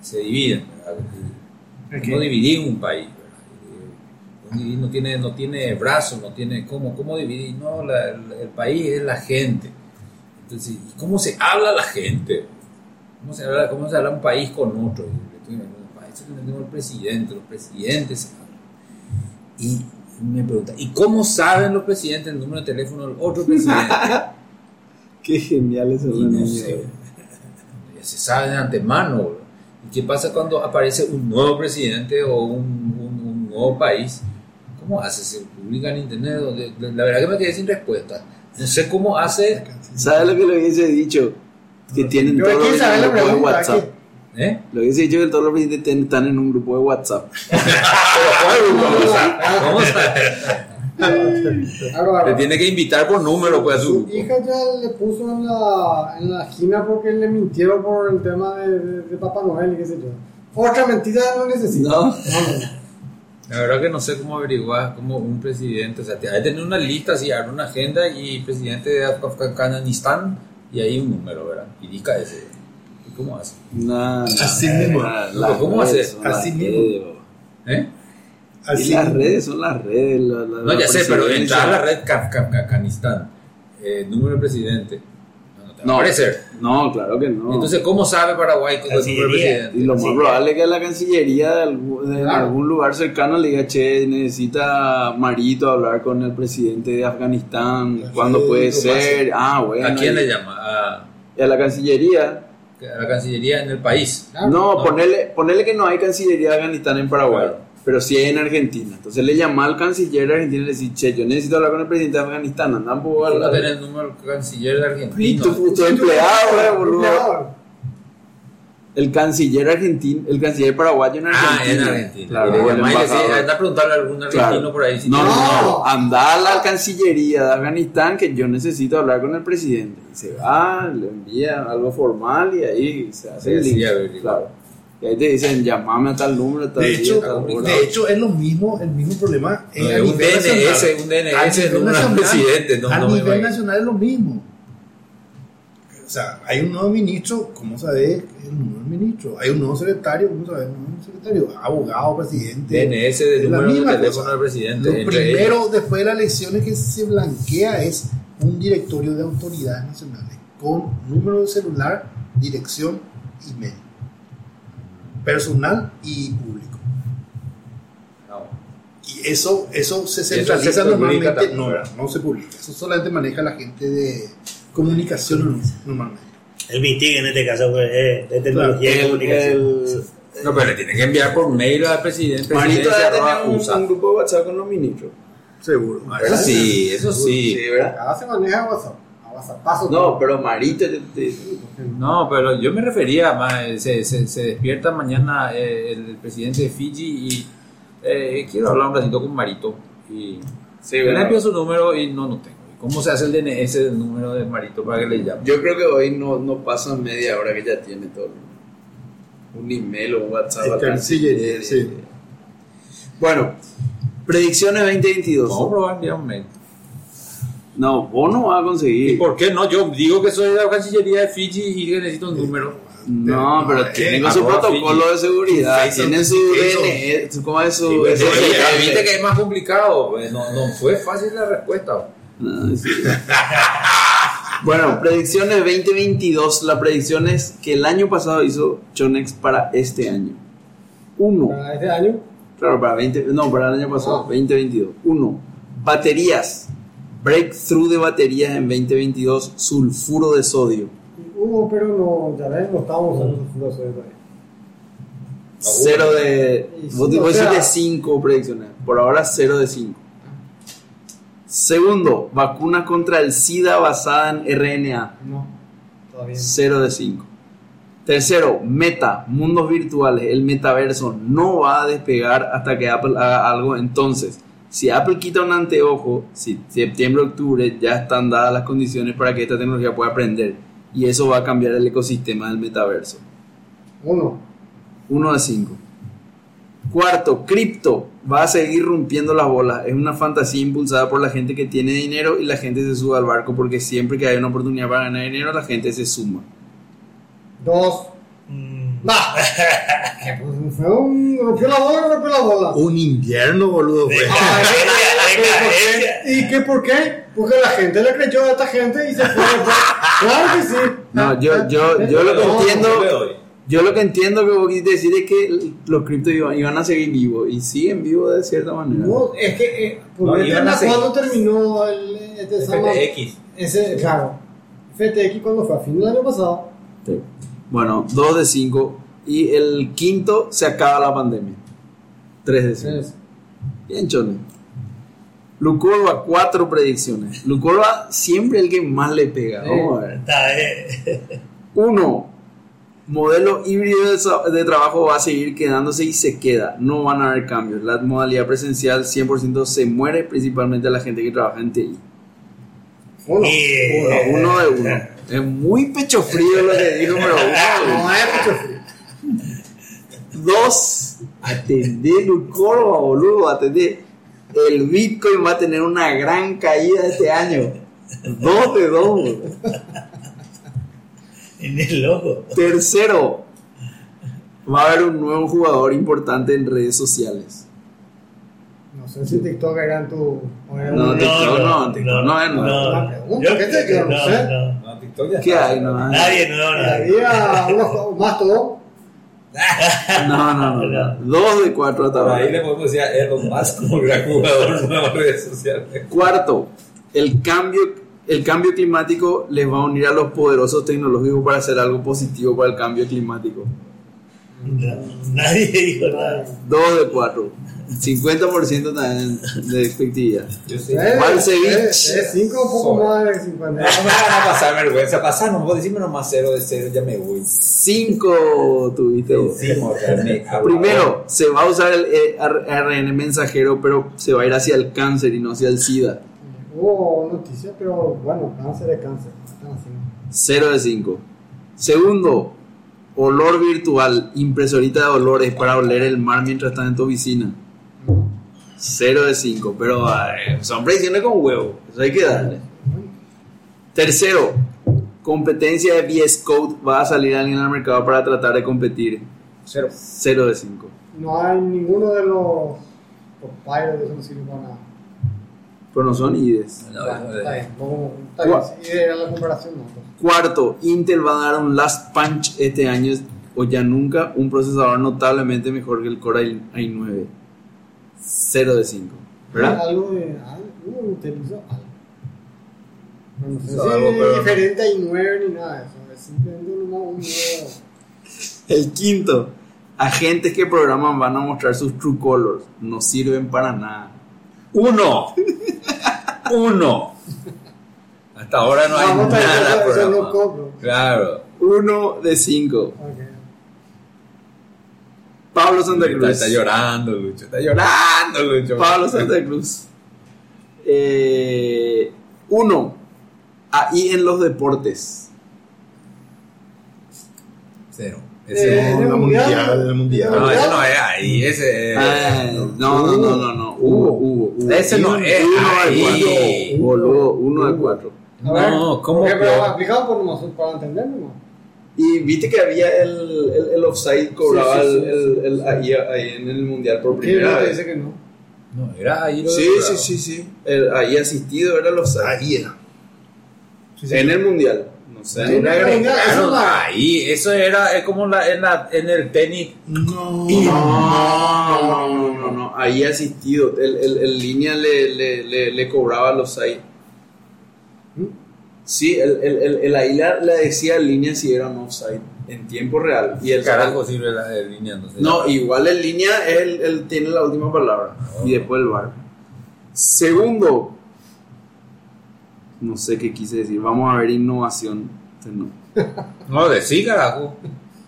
se dividen? ¿Cómo dividir un país? Y no tiene, no tiene brazos, no tiene... ¿Cómo, cómo dividir? No, la- el, el país es la gente. Entonces, ¿y cómo se habla la gente? ¿Cómo se habla, cómo se habla un país con otro? Estoy diciendo, "El presidente, los presidentes se hablan. Y me pregunta, ¿y cómo saben los presidentes el número de teléfono del otro presidente? Qué genial es y el no sé, ya se sabe de antemano. bro. ¿Y qué pasa cuando aparece un nuevo presidente o un, un- un nuevo país? ¿Cómo hace? ¿Se publica en internet? O de- de- La verdad que me quedé sin respuesta. No sé cómo hace. ¿Sabes lo que le hubiese dicho? Que tienen todos los saber la grupos de. WhatsApp. ¿Eh? Lo hubiese dicho que todos los presidentes están en un grupo de WhatsApp. ¿Cómo? Ahora, Le tiene que invitar por número pues, a su Su grupo. hija ya le puso en la, en la esquina porque le mintieron por el tema de, de- de Papá Noel y qué sé yo. Otra mentira no necesita. No. La verdad que no sé cómo averiguar cómo un presidente, o sea, hay que tener una lista, así, abre una agenda y presidente de Afganistán y ahí un número, ¿verdad? Y dica ese. ¿Y cómo hace? No, no, Así no, mismo. ¿cómo redes hace? son las Así redes, mismo. ¿Eh? Y las redes son las redes. la- la- No, la ya sé, pero entrar a la red Afganistán, eh, número de presidente, no, no te va a No, aparecer. No, claro que no. Entonces, ¿cómo sabe Paraguay con el número de Cancillería. presidente? y lo más probable es que la Cancillería de, algún, de Claro. algún lugar cercano le diga, che, necesita Marito hablar con el presidente de Afganistán, ¿cuándo puede ser? Ah, bueno. ¿A quién y- le llama? A, la Cancillería. a la Cancillería en el país. Claro. no, no. Ponerle, ponerle que no hay Cancillería de Afganistán en Paraguay, Claro. Pero sí hay en Argentina. Entonces le llama al canciller de Argentina y le dice, che, yo necesito hablar con el presidente de Afganistán, andan por ¿Cómo hablar. tener el número del canciller de Y Argentina? tu, empleado, eh, boludo. Empleador. El canciller argentino, el canciller paraguayo en Argentina. Ah, en Argentina. Claro, embajador. anda a preguntarle a algún argentino Claro. por ahí. Si No, tiene- no, No. no. Anda a la Cancillería de Afganistán que yo necesito hablar con el presidente. Y se va, le envía algo formal y ahí se hace el Sí, link. sí, ver, claro. Y ahí te dicen, llamame a tal número, a tal De día, hecho, tal hora. de hecho, es lo mismo, el mismo problema. No, eh, es un DNS, nacional. un DNS, A nivel no un nacional, presidente, no- a no nivel nacional es lo mismo. O sea, hay un nuevo ministro, ¿cómo sabe el nuevo ministro? Hay un nuevo secretario, ¿cómo sabe el nuevo secretario? Abogado, presidente. DNS de Es la número de teléfono cosa. del presidente. Lo primero, después de las elecciones, que se blanquea es un directorio de autoridades nacionales con número de celular, dirección y mail. Personal y público. No. Y eso, eso se Eso centraliza sí se normalmente. también, No, no se publica. Eso solamente maneja la gente de comunicación normalmente. El MITIC en este caso pues, es de tecnología y comunicación. el, No, pero le tiene que enviar por mail al presidente. Marito debe un, un grupo de WhatsApp con los ministros. Seguro. Eso sí, eso sí. ¿verdad? Acá se maneja WhatsApp. A paso. No, pero Marito. te- te- No, pero yo me refería más, eh, se, se, se despierta mañana eh, el, presidente de Fiji y eh, quiero hablar un ratito con Marito. Y Sí, le envío su número y no, no tengo. ¿Y ¿Cómo se hace el DNS del número de Marito para que le llame? Yo creo que hoy no, no pasa media hora que ya tiene todo. Un email o un WhatsApp. Cancillería, sí. Bueno, predicciones 2022. Vamos a probar enviar un mail. No, vos no vas a ¿Y conseguir. por qué no? Yo digo que soy de la Cancillería de Fiji y que necesito un número. No, pero tienen su protocolo de seguridad, tienen su. DNS, su- ¿cómo es su? Ya viste que es más complicado. pues, No, no fue fácil la respuesta. No, sí. Bueno, predicciones 2022. La predicción es que el año pasado hizo Chonex para este año. Uno. Para este año, Claro, para 20, no, para el año pasado, Ah. 2022. Uno, baterías. Breakthrough de baterías en 2022, sulfuro de sodio. hubo, pero no, ya ves, no estamos usando sulfuro de sodio todavía. Cero de. Sí, vos o sea- decís de 5 predicciones. Por ahora, cero de 5. Segundo, vacuna contra el SIDA basada en RNA. No, todavía no. 0 de 5. Tercero, meta, mundos virtuales. El metaverso no va a despegar hasta que Apple haga algo. Entonces, si Apple quita un anteojo, si septiembre, octubre ya están dadas las condiciones para que esta tecnología pueda aprender. Y eso va a cambiar el ecosistema del metaverso. Uno. 1 de 5. Cuarto, cripto va a seguir rompiendo las bolas. Es una fantasía impulsada por la gente que tiene dinero y la gente se sube al barco porque siempre que hay una oportunidad para ganar dinero, la gente se suma. Dos. Pues fue un. rompió la bola, rompió la bola. Un invierno, boludo. fue. Ay, ¿Y qué por qué? Porque la gente le creyó a esta gente y se fue. Claro que sí. No, yo, yo, yo lo que No, entiendo, no yo lo que entiendo que vos quisiste decir es que los criptos iban, iban a seguir vivos y siguen vivos de cierta manera. No, es que. Eh, por No, no, iban a seguir. ¿Cuándo terminó el. Este, FTX. Ese, claro. FTX cuando fue a fin del año pasado. Sí. Bueno, 2 de 5 y el quinto se acaba la pandemia. 3 de 5. Entonces, Bien, Chone. Lucorba, cuatro predicciones. Lucorba siempre el que más le pega. Vamos a ver. modelo híbrido de, trabajo va a seguir quedándose y se queda. No van a haber cambios. La modalidad presencial 100% se muere, principalmente la gente que trabaja en TI. Uno, uno de uno. Es muy pecho frío lo que dijo, pero uno. No es mucho frío. Dos, atender Lucorba, boludo, atender. El Bitcoin va a tener una gran caída este año. Dos de dos, boludo. En el loco. Tercero, va a haber un nuevo jugador importante en redes sociales. No sé si TikTok era tu. No, un- TikTok no, TikTok no es nuevo. Una pregunta, ¿qué te- yo no no, sé? no. No, TikTok ya ¿Qué hay? No, Nadie, no, no. había unos más todo. no, no, no, no. Dos de cuatro hasta Por ahí ahora. le podemos decir a Elon Musk como gran jugador de las redes sociales. Cuarto, el cambio, el cambio climático les va a unir a los poderosos tecnológicos para hacer algo positivo para el cambio climático. No, Nadie dijo nada. Dos de cuatro. 50% también de efectividad. Yo sé. Eh, Balcevich. eh, eh, cinco, un poco Sobre. más de No 50. me van a pasar vergüenza. Pasar, no puedo decirme nomás cero de cero, ya me voy. Cinco tuviste vos. Primero, se va a usar el eh, ARN mensajero, pero se va a ir hacia el cáncer y no hacia el SIDA. Hubo noticias, pero bueno, cáncer es cáncer. Están haciendo. 0 de 5. Segundo, olor virtual, impresorita de olores para oler el mar mientras estás en tu oficina. 0 de 5, pero ay, son predicciones con huevo, eso hay que darle. Tercero, competencia de VS Code, va a salir alguien al mercado para tratar de competir. Cero. 0 de 5. No hay ninguno de los providers de eso no sirve para nada. Pero no son IDES. No, Bueno, eso está de- bien, vamos- está bien. Gua- Si era la comparación, no. Cuarto, Intel va a dar un last punch este año o ya nunca un procesador notablemente mejor que el Core i9. 0 de 5. ¿Verdad? Algo de. Algo, uno utilizó algo. No sé Hizo si algo, es pero- diferente a i9 ni nada de eso. Es simplemente un nuevo. un nuevo- El quinto, agentes que programan van a mostrar sus true colors. No sirven para nada. Uno. Uno. Hasta ahora no hay nada eso- no compro. Claro. Uno de cinco. Ok. Pablo Santa Está, Cruz. está llorando, Lucho. Está llorando, Lucho. Pablo Santa Cruz. Eh, uno. Ahí en los deportes. Cero. Eh, Ese en No, el la mundial, el mundial. no, ese no es ahí. Ese es. Ah, no, no, no, no, no. Hubo, hubo, hubo. Ese no Uno- es Uno de ahí. cuatro. Boludo, uno de cuatro. A ver, No, ¿cómo porque, que? pero explicado por nomás, para entenderlo, ¿no? Y viste que había el, el, el offside cobraba Sí, sí, sí, el, el, el- ahí, ahí en el mundial por ¿Qué primera vez. dice que no? No, era ahí lo Sí, sí, sí, sí. Ahí asistido era el offside. Ahí era. En el mundial. No en el- pero mundial, eso no- ahí, eso era es como la, en, la, en el tenis. No. No, no, no, no, no. Ahí asistido. El, el, el línea le, le, le, le cobraba los offside. Sí, el, el, el, el ahí le, le decía al línea si era un offside en tiempo real. Y el Carajo sirve la de línea. No, sé. No, igual en línea él, él tiene la última palabra. Y después el bar. Segundo, no sé qué quise decir. Vamos a ver innovación. No. No, decí, carajo.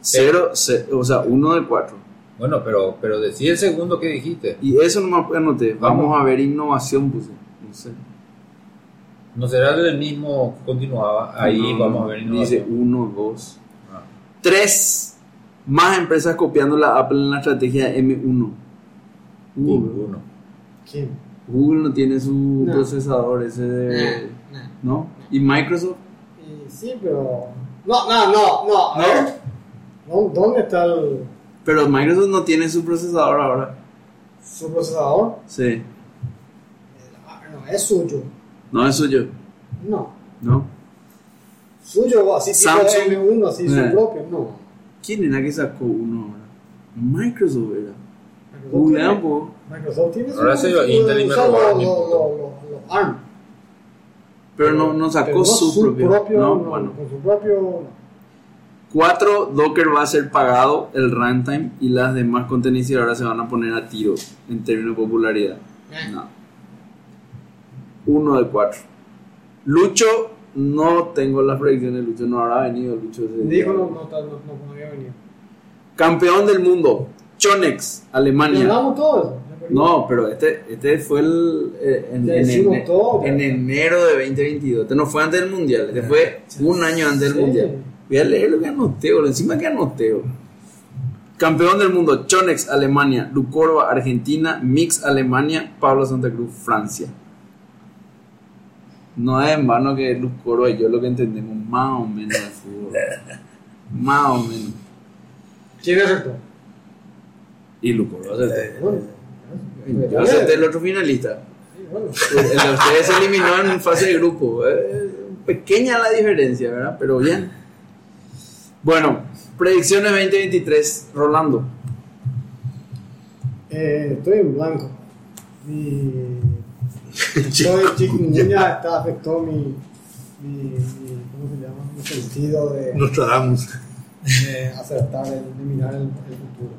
Cero, ce- o sea, uno de cuatro. Bueno, pero, pero decí el segundo que dijiste. Y eso nomás anoté. Vamos a ver innovación, puse. No sé. No será el mismo que continuaba. Ahí No, vamos no, a ver Dice innovación. uno, dos. Ah. Tres. Más empresas copiando la Apple en la estrategia M1. Google. Ninguno. ¿Quién? Google no tiene su No. procesador ese de... ¿No? ¿Y Microsoft? Y sí, pero. No, no, no, no. A ¿No? ver. ¿Dó- ¿Dónde está el, Pero Microsoft no tiene su procesador ahora. su procesador? Sí. Ah, No, es suyo. No es suyo. No. ¿No? Suyo, así tipo Samsung. M1, así su Eh. propio. No. ¿Quién era que sacó uno ahora? Microsoft era. Microsoft tiene- po. Microsoft tiene su. Ahora se dio Intel y me usa robaron los- ARM. Pero no, no sacó Pero no su, propio. no, no, bueno. Con su propio. Cuatro, Docker va a ser pagado el runtime y las demás contenedores se van a poner a tiro en términos de popularidad. Eh. No. Uno de cuatro. Lucho, no tengo las predicciones Lucho, no habrá venido Lucho. Dijo no, no, no, no, no había venido. Campeón del mundo, Chonex, ¿Y Alemania. hablamos todo eso? No, pero este, este fue el, eh, en, todo, enero de 2022. Este no fue antes del mundial, este fue un año antes del mundial. Voy a leer lo que boludo. encima que boludo. Campeón del mundo, Chonex, Alemania, Lucorba, Argentina, Mix, Alemania, Pablo Santa Cruz, Francia. No es en vano que Lucorba y yo lo que entendemos más o menos de fútbol. más o menos. ¿Quién acertó? Y Lucorba. Yo acerté el otro finalista. bueno. El de ustedes se eliminó en fase de grupo. Eh, pequeña la diferencia, ¿verdad? Pero bien. Bueno, predicciones 2023, Rolando. Eh, estoy en blanco. Mi. Soy chikungunya, está afectó mi, mi, mi. ¿Cómo se llama? Mi sentido de, Nostradamus. de acertar, el, de mirar el, el futuro.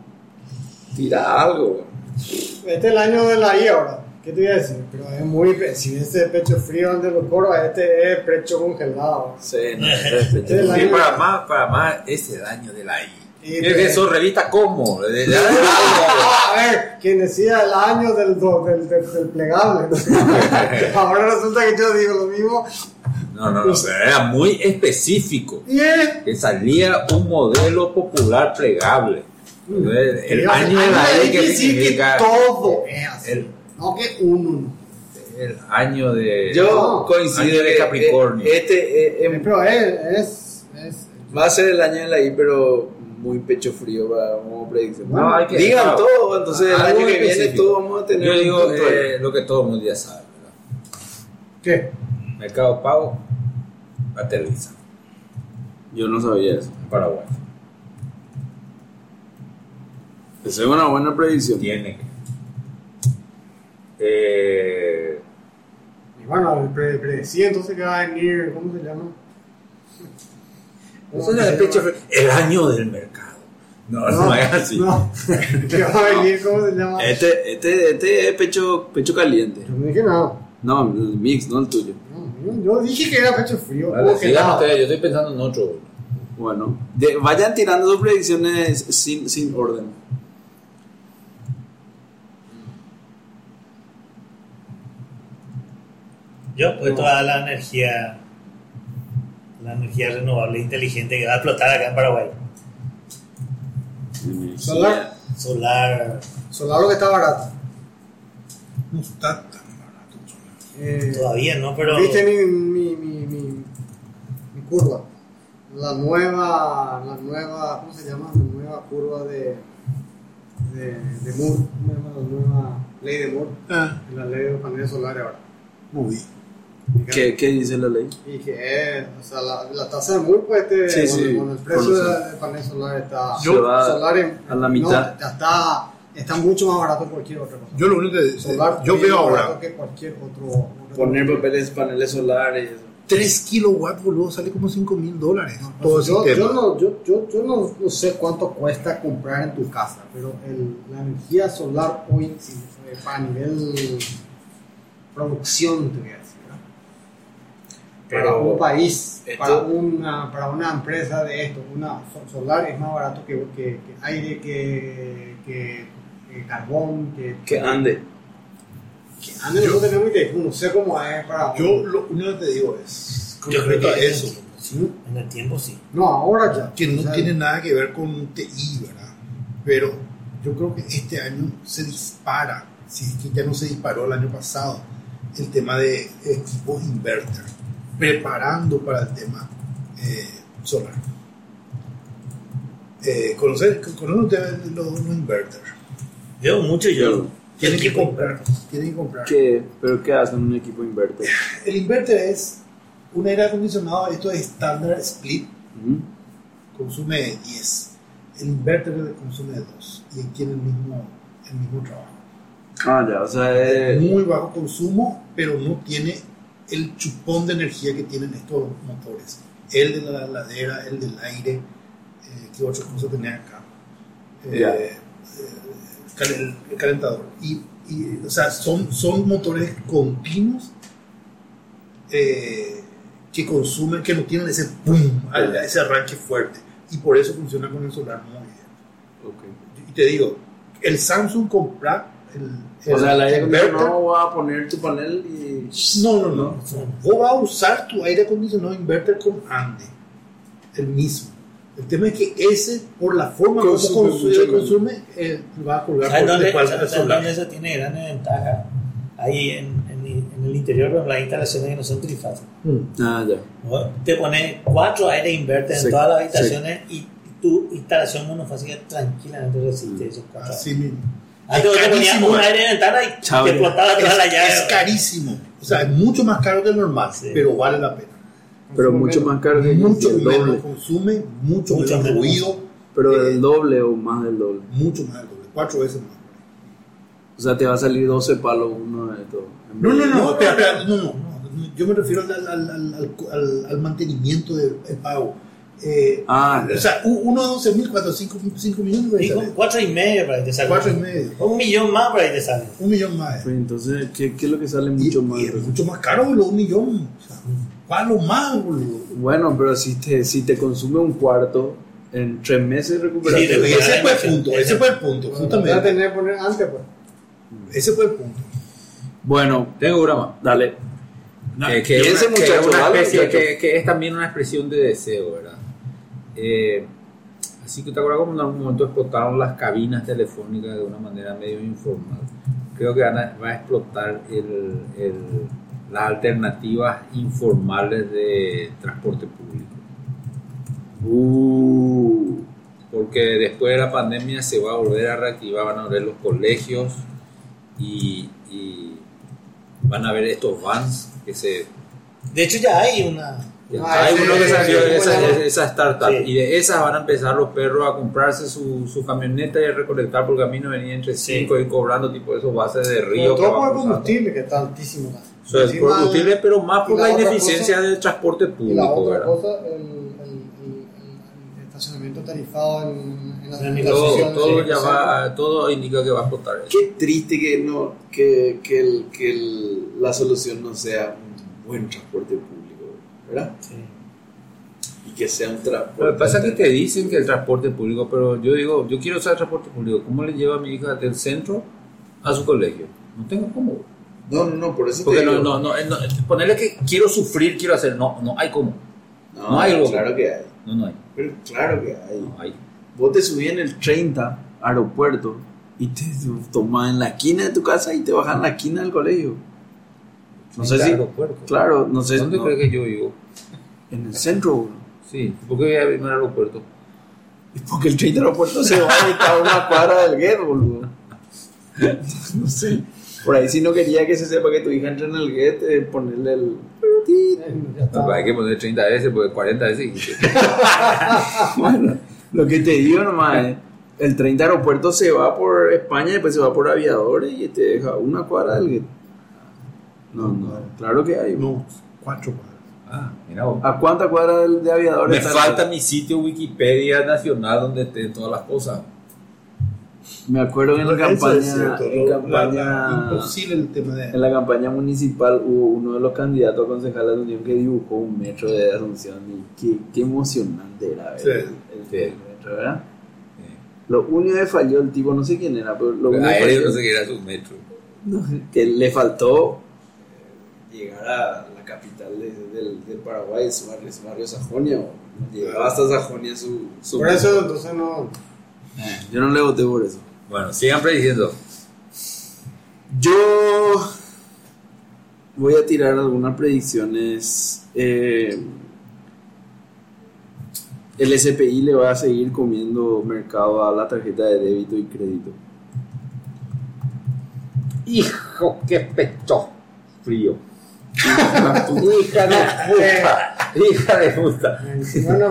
Tira algo. Este es el año de la I ahora. ¿Qué te voy a decir? Pero es muy. Si ese es pecho frío ante los coros, este es pecho congelado. Sí, no, Este es el Sí, año- para más, para más ese daño de la I. Y ¿Qué es eso? ¿Revista cómo? De- de- A ver, quien decía el año del, del, del, del plegable. Ahora resulta que yo digo lo mismo. No, no, no, era muy específico. Y es. Que salía un modelo popular plegable. Entonces, El año de la I hay que significa todo es así. el, No que uno no. el año de. Yo No, coincido año de que, Capricornio. eh, Este eh, eh, Pero es. es, es va a ser el año de la I, pero muy pecho frío para como predicción. No, hay que- Digan todo, entonces el algo año que viene todos vamos a tener Yo un digo eh, lo que todo el mundo ya sabe. ¿verdad? ¿Qué? Mercado Pago aterriza Yo no sabía eso. en Paraguay. Esa es una buena predicción. Tiene que. Eh, Y bueno, el pre- predecí entonces que va a venir. ¿Cómo se llama? eso es el pecho frío. El año del mercado. No, no, es así. No. que va a venir, ¿cómo se llama? Este, este, este es pecho, pecho caliente. Yo no dije nada. No, el mix, no el tuyo. No, Yo, yo dije que era pecho frío. Vale, ustedes, yo estoy pensando en otro. Bueno, de- vayan tirando sus predicciones sin, sin orden. Yo, pues toda la energía, la energía renovable inteligente que va a explotar acá en Paraguay. Solar, Solar, solar lo que está barato. No está tan barato. Eh, todavía no, pero ¿Viste mi, mi, mi, mi, mi curva? La nueva, la nueva, ¿cómo se llama? La nueva curva de, de, de Moore. ¿Cómo se llama? La nueva ley de Moore. Ah, La ley de los paneles solares ahora. muy ¿Qué, qué dice la ley? Y que, eh, o sea, la, la tasa de Moore, pues, este, Sí, sí, bueno, el precio del panel solar está. Se va solar en- a la mitad. No, ya está, está mucho más barato que cualquier otra cosa. Yo lo único que solar yo es veo más ahora que cualquier otro. otro- Poner papeles, paneles solares. 3 kilowatts, boludo, sale como 5 mil dólares. Todo ese yo, tema. yo, no, yo, yo, yo no, no sé cuánto cuesta comprar en tu casa, pero el, la energía solar hoy, eh, para nivel producción, te voy a decir, para un país, esto- para, una, para una empresa de esto, una so- solar es más barato que, que, que aire, que, que, que carbón, que, Que ande. que ande, nosotros tenemos que no sé cómo es para Yo lo único que te digo es, con yo creo respecto que a eso, sí, en el tiempo sí. no ahora ya que no O sea, tiene nada que ver con TI, ¿verdad? Pero yo creo que este año se dispara, si es que ya no se disparó el año pasado, el tema de equipos inverter, preparando para el tema eh, solar. Eh, ¿Conocer, ¿Conocen ustedes los, los inverters? Veo mucho yo. Tienen que comprar, tienen que comprar. ¿Qué? ¿Pero qué hacen un equipo inverter? El inverter es un aire acondicionado, esto es standard split, consume 10. El inverter consume 2 y tiene el mismo, el mismo trabajo. Ah, ya, o sea, eh, Muy bajo consumo, pero no tiene el chupón de energía que tienen estos motores. El de la ladera, el del aire, eh, ¿qué otra cosa tenía acá? Eh, eh, cal- el, calentador. Y, y, o sea, son, son motores continuos eh, que consumen, que no tienen ese pum, ese arranque fuerte. Y por eso funciona con el solar muy bien. Y te digo, el Samsung compra el, O sea, el aire acondicionado va a poner tu panel y. No, no, no. Vos vas a usar tu aire acondicionado inverter con Ande, el mismo. El tema es que ese, por la forma como Consume consume, eh, va a colgar ¿Sabes por dónde, eso tiene gran ventaja? Ahí en, en, en el interior, pero las instalaciones que no son trifásicas. Ah, ya. ¿no? Te pones cuatro aire inverter en todas las habitaciones y tu instalación monofásica tranquilamente resiste esos cuatro. Así mismo. Antes vos te ponías carísimo, un eh. aire de ventana y Chao, te ya. explotaba toda la Es, llave. es carísimo. O sea, es mucho más caro que el normal, Sí. pero vale la pena. Pero mucho más caro que Mucho el doble. menos consume, mucho, Mucho menos ruido, Pero Eh, del doble o más del doble. mucho más del doble, cuatro veces más. O sea, te va a salir 12 palos uno de estos. No, no, no, espera, espera, no, no, no, yo me refiero al, al, al, al, mantenimiento del pago. Eh, Ah, o sea, u- uno a 12 mil, cuatro, cinco, cinco millones, cuatro y medio para ahí te sale. cuatro y medio, Un millón más para ahí te sale. un millón más. Pues entonces, ¿qué, qué es lo que sale Y, mucho más? y es mucho más caro, boludo, un millón. O sea, palo más, boludo. Bueno, pero si te, si te consume un cuarto, en tres meses recuperas. Sí, Y Recuperar ese fue el punto, ese fue el punto, justamente. tener que poner antes, pues. Ese fue el punto. Bueno, Tengo una más. dale. Eh, que, es Piense, una, que muchacho, una dale, especie- muchacho. que- que es también una expresión de deseo, ¿verdad? Eh, así que te acuerdas como en algún momento explotaron las cabinas telefónicas de una manera medio informal. Creo que van a- va a explotar el- el- las alternativas informales de transporte público. Uh, Porque después de la pandemia se va a volver a reactivar, van a ver los colegios y, y van a ver estos vans que se De hecho, ya hay una. Ah, hay ese- uno que salió de esa, de esa startup Sí. y de esas van a empezar los perros a comprarse su, su camioneta y a recolectar por camino venía entre Sí. 5 y cobrando tipo esos bases de río. todo por el combustible, que está altísimo. es Encima, por combustible, pero más por la la ineficiencia cosa- del transporte Y la público. otra ¿verdad? cosa, el, el, el- el estacionamiento tarifado en, en el Todo, todo, sí, ya o sea, va, todo indica que va a explotar eso. qué triste que no que, que, el- que el- la solución no sea buen transporte público, ¿verdad? Sí. Y que sea un transporte. Lo que pasa es que te dicen que el transporte público, pero yo digo, yo quiero usar transporte público. ¿Cómo le llevo a mi hija del centro a su colegio? No tengo cómo. No, no, no, por eso Porque te digo. no, no, eh, no, ponerle que quiero sufrir, quiero hacer. No, no hay cómo. No, no hay algo. claro que hay. No, no hay. Pero claro que hay. No hay. Vos te subís en el 30 aeropuerto y te tomás en la esquina de tu casa y te bajas en la esquina del colegio. No sé si. aeropuerto. Claro, no sé. ¿Dónde no, crees que yo vivo? En el centro. Sí. ¿Por qué voy a irme al aeropuerto? Porque el 30 aeropuerto se va a a una cuadra del gueto, boludo. No sé. Por ahí si no quería que se sepa que tu hija entra en el get, eh, ponerle el... No, hay que poner 30 veces, porque 40 veces. Bueno, lo que te digo nomás es, el 30 aeropuerto se va por España y después se va por aviadores y te deja una cuadra del gueto. No, no, claro que hay. No, cuatro cuadras. Ah, mira vos. ¿A cuánta cuadra del- de aviadores Me falta mi sitio Wikipedia nacional donde estén todas las cosas. Me acuerdo que en la campaña, cierto, en la- campaña, imposible el tema de... en la campaña municipal hubo uno de los candidatos a concejal de la Unión que dibujó un metro de Asunción y qué, qué emocionante era ver Sí. el, el- el metro, ¿verdad? Lo único que falló el tipo, no sé quién era, pero lo único que falló- no sé qué era su metro. que le faltó llegar a la capital de- Paraguay, su barrio, su barrio Sajonia, o llegaba hasta Sajonia su, su Por eso, entonces no. Eh, yo no le voté por eso. Bueno, sigan prediciendo. Yo voy a tirar algunas predicciones. eh, el SPI le va a seguir comiendo mercado a la tarjeta de débito y crédito. Hijo, qué pecho frío. Hija de puta. Hija de puta. Bueno.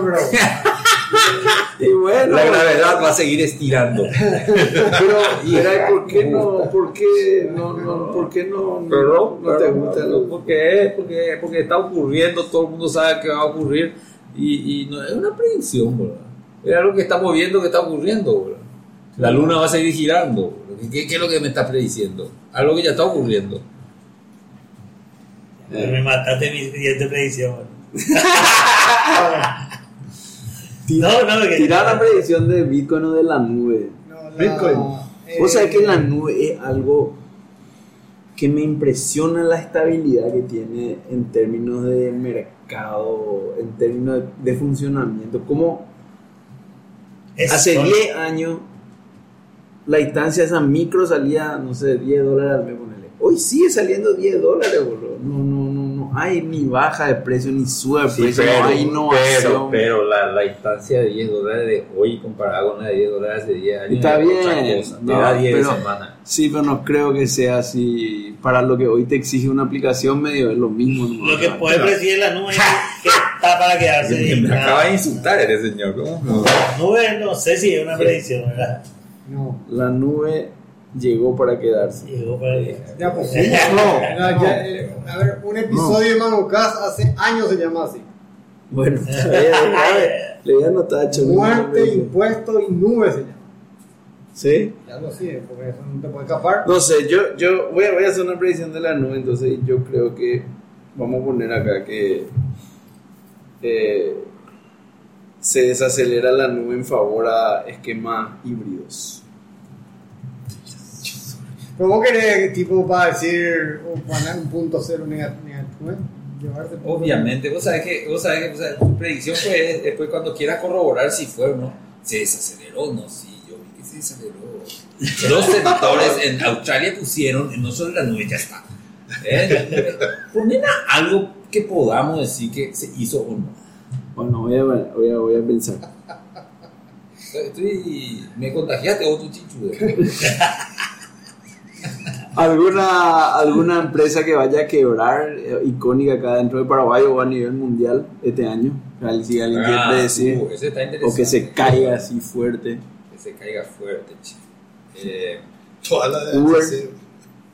Y bueno, La gravedad va a seguir estirando. pero ¿y era, por qué no? ¿Por qué no? no ¿Por qué no? no, Pero, no te gusta pero, el- ¿por qué? Porque, porque está ocurriendo, todo el mundo sabe que va a ocurrir y, y no, es una predicción, ¿verdad? Es algo que estamos viendo que está ocurriendo, ¿verdad? La luna va a seguir girando. ¿Qué, qué es lo que me está prediciendo? Algo que ya está ocurriendo. Me mataste mi siguiente predicción. no, no, que Tirar la predicción de Bitcoin o de la nube. No, la- Bitcoin. eh, Vos sabés que la nube es algo que me impresiona la estabilidad que tiene en términos de mercado, en términos de, de funcionamiento. Como es- hace son- 10 años la instancia esa micro salía, no sé, 10 dólares al mes, ponele. Hoy sigue saliendo 10 dólares, boludo. No, no, no, hay ni baja de precio ni sube de precio, no hay innovación. pero, pero la, la instancia de 10 dólares de hoy comparada con la de 10 dólares de 10 años Está otra bien, cosa. Te no, da 10 pero- semanas. Sí, pero no creo que sea así. Para lo que hoy te exige una aplicación medio es lo mismo. ¿no? Lo que puede predecir la nube es que está para quedarse. Me acaba de insultar este señor. ¿Cómo? No. Nube, no sé si es una predicción, ¿verdad? No. La nube llegó para quedarse. Llegó para quedarse. Ya, pues. No, ya, ya, eh, a ver, un episodio de Mamocast hace años se llama así: Bueno, le voy a- le voy a anotar Muerte, impuesto y nube se llama. ¿Sí? Y algo así, porque eso no te puede escapar. No sé, yo, yo voy, a, voy a hacer una predicción de la nube, entonces yo creo que vamos a poner acá que eh, se desacelera la nube en favor a esquemas híbridos. Pero vos querés, tipo, para decir, o poner un punto cero negativo, ¿eh? llevarte Obviamente, vos sabés que, vos sabés que o sea, tu predicción fue después cuando quieras corroborar si fue o no. Se desaceleró, no, sí, yo vi que se desaceleró. Los sensores en Australia pusieron, no solo la nube, ya está. ¿Eh? Ponen a algo que podamos decir que se hizo o no. Bueno, voy a, voy a, voy a pensar. Estoy, me contagiaste o tu chichu. ¿Alguna, ¿Alguna empresa que vaya a quebrar eh, icónica acá dentro de Paraguay o a nivel mundial este año? Si alguien Ah, quiere decir. uh, ese está interesante. o que se caiga así fuerte. Que se caiga fuerte, che. Eh, Toda la Uber.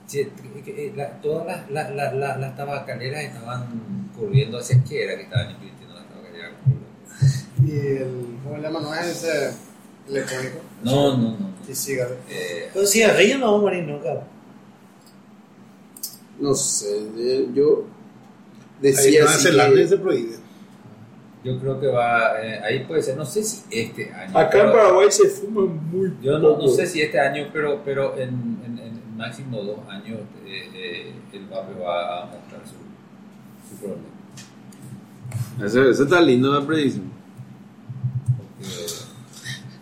Que, la- todas las, las, las, las, las tabacaleras estaban corriendo hacia qué era que estaban invirtiendo las tabacaleras. Y el, ¿cómo le llaman? No es ese electrónico. No, no, no. Y siga. Eh, Pero si río no vamos a morir nunca. No sé, yo. Ahí decía en Nueva así que- se prohíbe. Yo creo que va, eh, ahí puede ser, no sé si este año. acá en Paraguay se fuma muy Yo no, no sé si este año, pero, pero en, en, en máximo dos años eh, eh, el vape va a mostrar su, su problema. Eso, eso está lindo la predicción. Porque-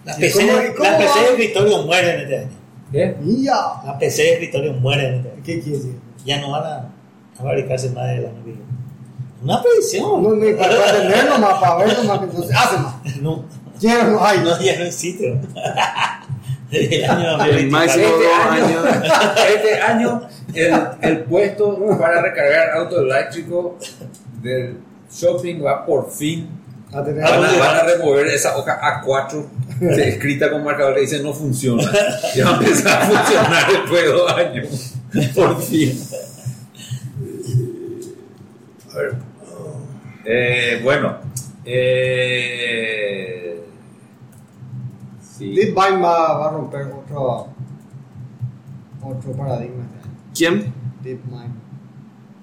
La ¿Y PC, de escritorio muere en este año. ¿Qué? ¡Ya! La PC de escritorio muere en este año. ¿Qué quiere decir? Ya no van a, a fabricarse más del año que viene. Una predicción. No, ni para, para tener nomás, para ver nomás se hace más. No, Ya no hay. no, ya no existe. Desde el año El 2024. máximo Este dos año, este año el, el puesto para recargar auto eléctrico del shopping va por fin. A tener Van a, van a remover esa hoja A4 de- escrita con marcador que dice no funciona. Y va a empezar a funcionar después de dos años. Por fin. A ver, Eh, bueno. Eh, sí. DeepMind va, va a romper otro, otro paradigma. ¿Quién? DeepMind.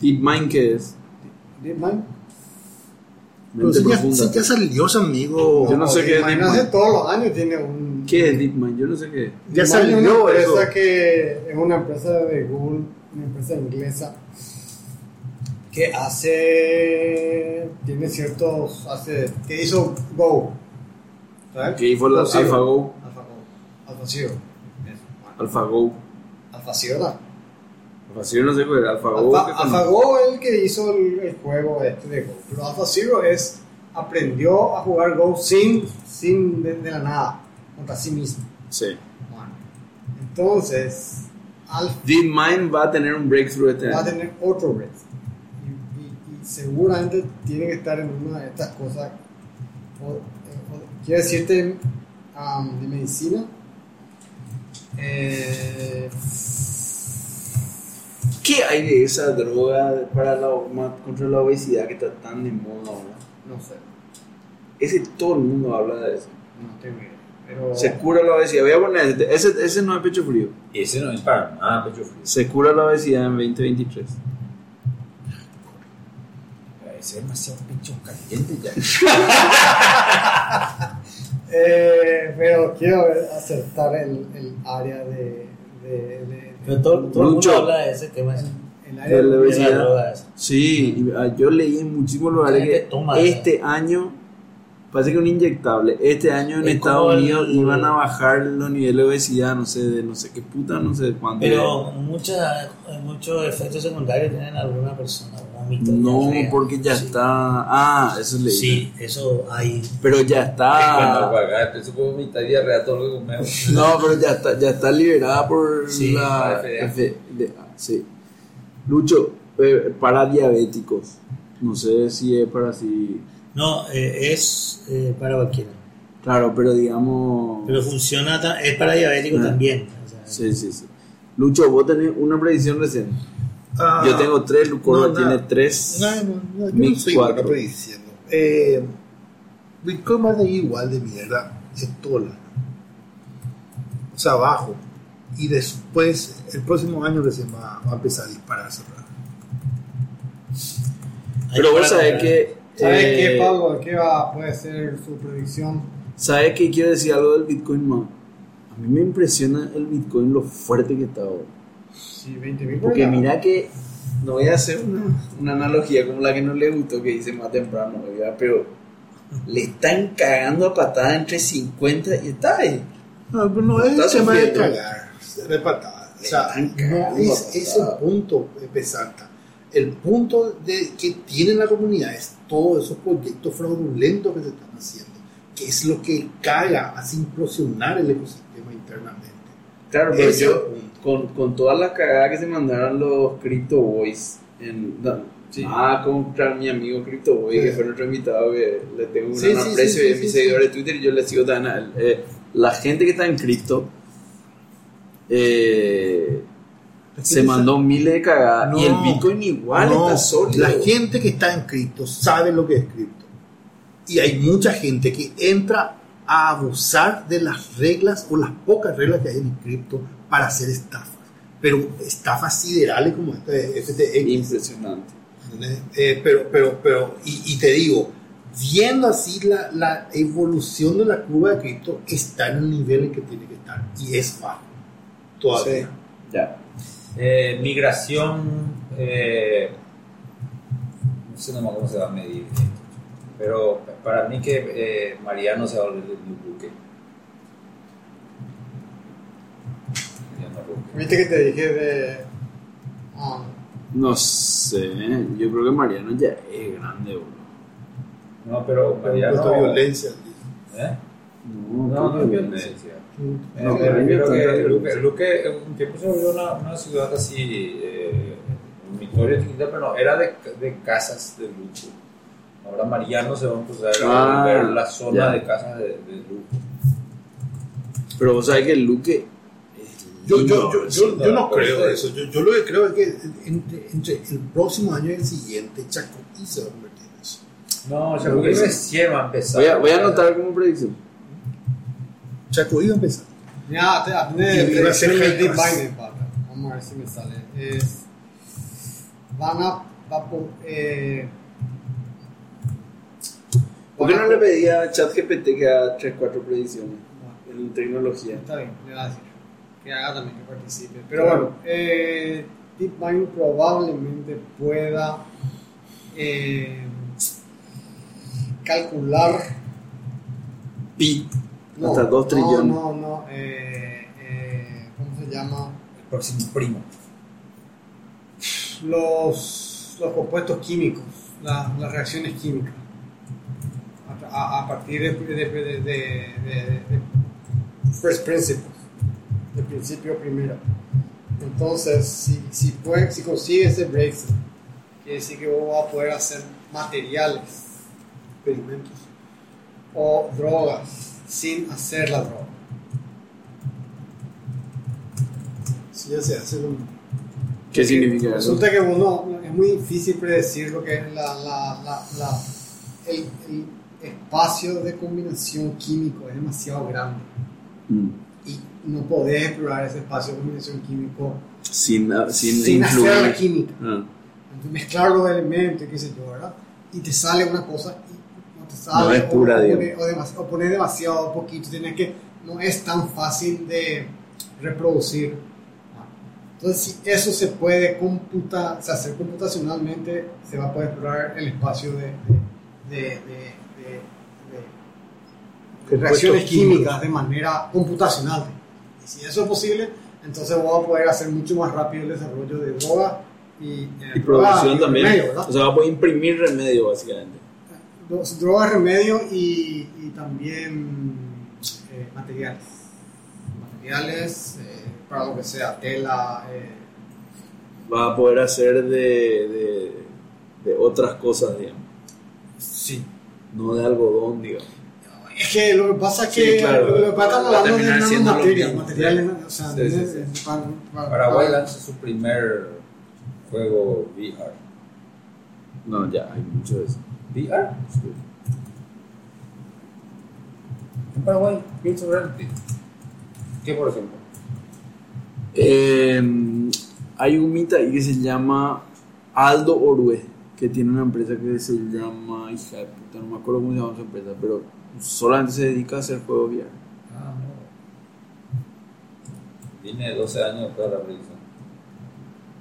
DeepMind, ¿qué es? DeepMind. Pero Mente si ya, profunda. si ya salió ese amigo. Yo no sé qué es hace todos los años tiene un. ¿Qué es DeepMind? Yo no sé qué. Ya salió es una eso. empresa que es una empresa de Google, una empresa inglesa que hace tiene ciertos hace que hizo Go, ¿sabes? ¿Qué fue la. AlphaGo? AlphaGo, Eso, bueno. AlphaGo. AlphaZero, ¿no? Sé cuál. AlphaGo. Alpha, ¿qué con- AlphaGo es el que hizo el, el juego este de Go, pero AlphaZero es aprendió a jugar Go sin sin de, de la nada contra sí mismo. Sí. Bueno, entonces Alpha DeepMind va a tener un breakthrough este va a tener otro red. Y, y- y seguramente tiene que estar en una de estas cosas. O, o- quiero decirte, am, de medicina. Eh, ¿Qué hay de esa droga para la, contra la obesidad que está tan de moda ahora? no sé, Ese todo el mundo habla de eso. no tengo idea. Pero Se cura la obesidad. Voy a poner este. Ese, ese no es pecho frío. Ese no es para nada pecho frío. Se cura la obesidad en 2023. Ese es demasiado pecho caliente ya. Eh, pero quiero acertar el, el área de. de, de- Pero todo, todo el mundo habla de ese tema. ese. el área De la obesidad. droga esa. Sí, ah, yo leí en muchísimos lugares que toma, este año, parece que un inyectable, este año en Es Estados como el- Unidos iban a bajar los niveles de obesidad, no sé, de no sé qué puta, no sé de cuánto. Pero muchas, muchos efectos secundarios tienen alguna persona. Vómito, no, diarrea. porque ya Sí. está. Ah, eso leí. Sí, eso hay. Pero ya Cuando está. pagar, eso como mitad de diarrea todo lo que comemos. No, pero ya está, ya está liberada por Sí, la la FDA. Sí. Lucho, eh, para diabéticos. No sé si es para si. No, eh, es eh, para cualquiera. Claro, pero digamos. Pero funciona, es para diabéticos Ah. también. o sea, Sí, sí, sí. Lucho, vos tenés una predicción recién. Ah, Yo tengo tres, Lucoro no, tiene tres. No, no, no, yo Mix no soy bueno cuatro. prediciendo. Eh, Bitcoin va a ir igual de mierda el año. O sea, abajo. Y después, el próximo año recién va, va a empezar a dispararse. Pero vos sabés que. ¿Sabes eh, qué, Pablo? ¿Qué va, puede ser su predicción? ¿Sabes qué quiero decir algo del Bitcoin más? A mí me impresiona el Bitcoin lo fuerte que está ahora. Sí, 20 mil Porque mira que. No voy a hacer una, una analogía como la que no le gustó que hice más temprano, ¿verdad? pero le están cagando a patada entre 50 y está ahí. No, pero no es Está el tema de cagar, de patada. O sea, Están no cagando es, es el punto, Pesanta. El punto de, que tiene la comunidad es todos esos proyectos fraudulentos que se están haciendo, que es lo que caga, hace implosionar el ecosistema internamente. Claro, pero yo. Con, con todas las cagadas que se mandaron los Crypto Boys, en, no, ah, contra mi amigo Crypto Boy, Sí. que fue nuestro invitado, que le tengo un Sí, gran aprecio y es mi seguidor de Twitter y yo le sigo tan a él. Eh, la gente que está en cripto eh, se mandó miles de cagadas y el No, Bitcoin igual No, está sólido. La gente que está en cripto sabe lo que es cripto. Y hay mucha gente que entra a abusar de las reglas o las pocas reglas que hay en cripto para hacer estafas. Pero estafas siderales como esta de FTX. Impresionante. Eh, pero, pero, pero, y, y te digo, viendo así la, la evolución de la curva de cripto, está en un nivel en que tiene que estar. Y es bajo. Todavía. Ya. Eh, migración, eh, no sé nomás cómo se va a medir esto, pero para mí que eh, Mariano se va a volver el new buque. Mariano Luque. Viste que te dije de. Ah, No sé, yo creo que Mariano ya es grande, boludo. No, pero Mariano... Esto violencia. ¿Eh? No, No, no es violencia. Eh, No, me pero refiero que Luque. Luque un tiempo se volvió una, una ciudad así, eh, un Victoria chiquita, pero no, era de, de casas de lujo. Ahora Mariano se va a empezar a Ah, volver la zona ya. de casas de, de lujo. Pero vos sabés que Luque es Yo, lindo, yo, yo, yo, yo no creo eso. Yo, yo lo que creo es que entre, entre el próximo año y el siguiente, Chacoí se va a convertir en eso. No, ya porque recién va a empezar. Voy a, voy a anotar como predicción. Chacoí va a empezar. Mira, te va a ser. Vamos a ver si me sale. Es, van a. Va a pon- eh, ¿Por qué no le pon- pedí a ChatGPT que haga 3, 4 predicciones en tecnología? Está bien, le voy a decir. Que haga también que participe. Pero bueno, eh, DeepMind probablemente pueda eh, calcular. Pi. No, Hasta dos no, trillones. No, no, eh, eh, ¿Cómo se llama? El próximo primo. Los, los compuestos químicos, la- las reacciones químicas. A, a- a partir de- de- de- de first principles, de principio primero. Entonces, si, si, puede, si consigue ese breakthrough, quiere decir que vos vas a poder hacer materiales, experimentos o drogas sin hacer la droga. Si ya se hace un. ¿Qué significa eso? Resulta que uno es muy difícil predecir lo que es la, la, la, la- el, el espacio de combinación químico, es demasiado grande Mm. No podés explorar ese espacio de combinación químico Sin, ah, sin, sin hacer la química. Ah. Entonces, mezclar los elementos, y qué sé yo, ¿verdad? Y te sale una cosa y no te sale. No es o- pura, o, digamos. pone- o, demas- o poner demasiado poquito. Tienes que, no es tan fácil de reproducir. Entonces, si eso se puede computar, o sea, hacer computacionalmente, se va a poder explorar el espacio de, de, de, de- de- de reacciones químicas de manera computacional. Y si eso es posible, entonces vamos a poder hacer mucho más rápido el desarrollo de droga y, eh, Y droga producción y también. o sea, va a poder imprimir remedio, básicamente. Dos- droga, remedio y, y también eh, materiales. Materiales eh, para lo que sea, tela. eh, Va a poder hacer de, de, de otras cosas, digamos. sí. No de algodón, digamos. Es que lo que pasa es Sí, que claro. lo que pasa estamos Va a hablando de mismo. materiales, o sea, Sí, sí, de- sí. para- para- Paraguay para- lanza su primer juego VR. No, ya, hay mucho de eso. ¿VR? En Paraguay, Virtual Reality. ¿Qué, por ejemplo? Eh, hay un mita ahí que se llama Aldo Orue, que tiene una empresa que se llama, hija de puta, no me acuerdo cómo se llama su empresa, pero solamente se dedica a hacer juegos VR. Ah, no. Tiene 12 años toda la predicción.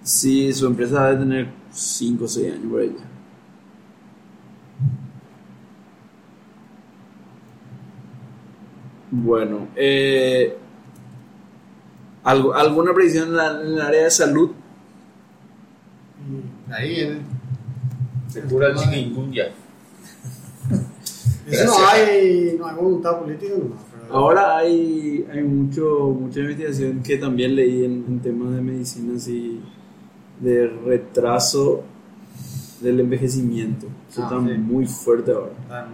Sí, su empresa debe tener 5 o 6 años por ella. Bueno, eh, ¿algo- ¿alguna predicción en, la- en el área de salud? ahí viene. Se cura el chikungunya. Eso no hay, no hay voluntad política nomás, Ahora hay, hay mucho, mucha investigación que también leí en, en temas de medicina, así, de retraso del envejecimiento. Eso Ah, está sí. muy fuerte ahora. Está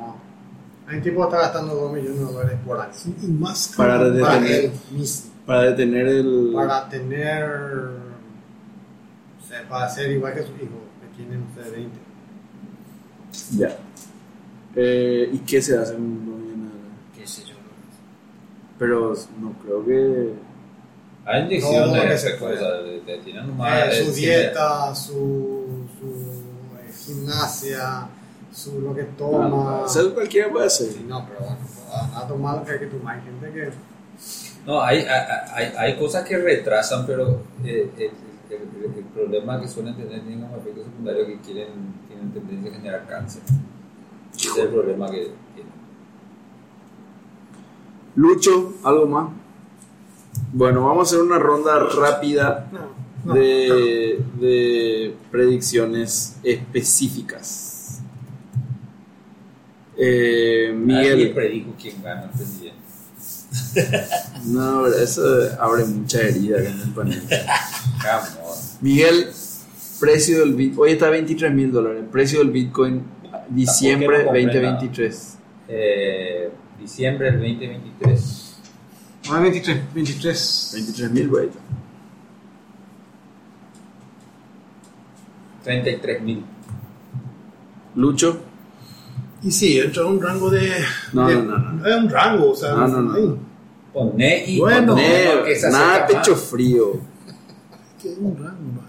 un tipo que está gastando 2 millones de dólares por año. Y más Para caro. de- Para tener- él mismo. Para detener el... Para tener. O sea, para ser igual que su hijo, que tiene usted 20. Ya. Eh, ¿Y qué se hace? No, no viene nada. Qué sé yo. Pero no creo que... Hay inyecciones, No, esas no, cosas. de- de- Tienen nomás. Eh, su dieta, su. su eh, gimnasia, su lo que toma. No, eso cualquiera puede hacer. Sí, no, pero bueno, a, a tomar lo que hay que tomar. Hay gente que. No, hay, hay, hay, hay cosas que retrasan, pero eh, el, el- el- el problema que suelen tener tienen como efecto secundario que quieren, tienen tendencia a generar cáncer. Ese es el problema que tienen. Lucho, ¿algo más? Bueno, vamos a hacer una ronda rápida de, de predicciones específicas. Eh, Nadie Miguel, predijo quién gana este no, eso abre mucha herida en el panel. Come on. Miguel, precio del Bitcoin, hoy está a 23 mil dólares, precio del Bitcoin diciembre Tampoco que no compré 2023. Eh, diciembre del 2023. Ah, 23, 23. 23 mil, güey. 33 mil. Lucho, Y sí, entra en un rango de. No, de- no, no, no. Es un rango, o sea. No, no, no. ahí. Poné y Bueno, poné, nada pecho frío. Que es un rango,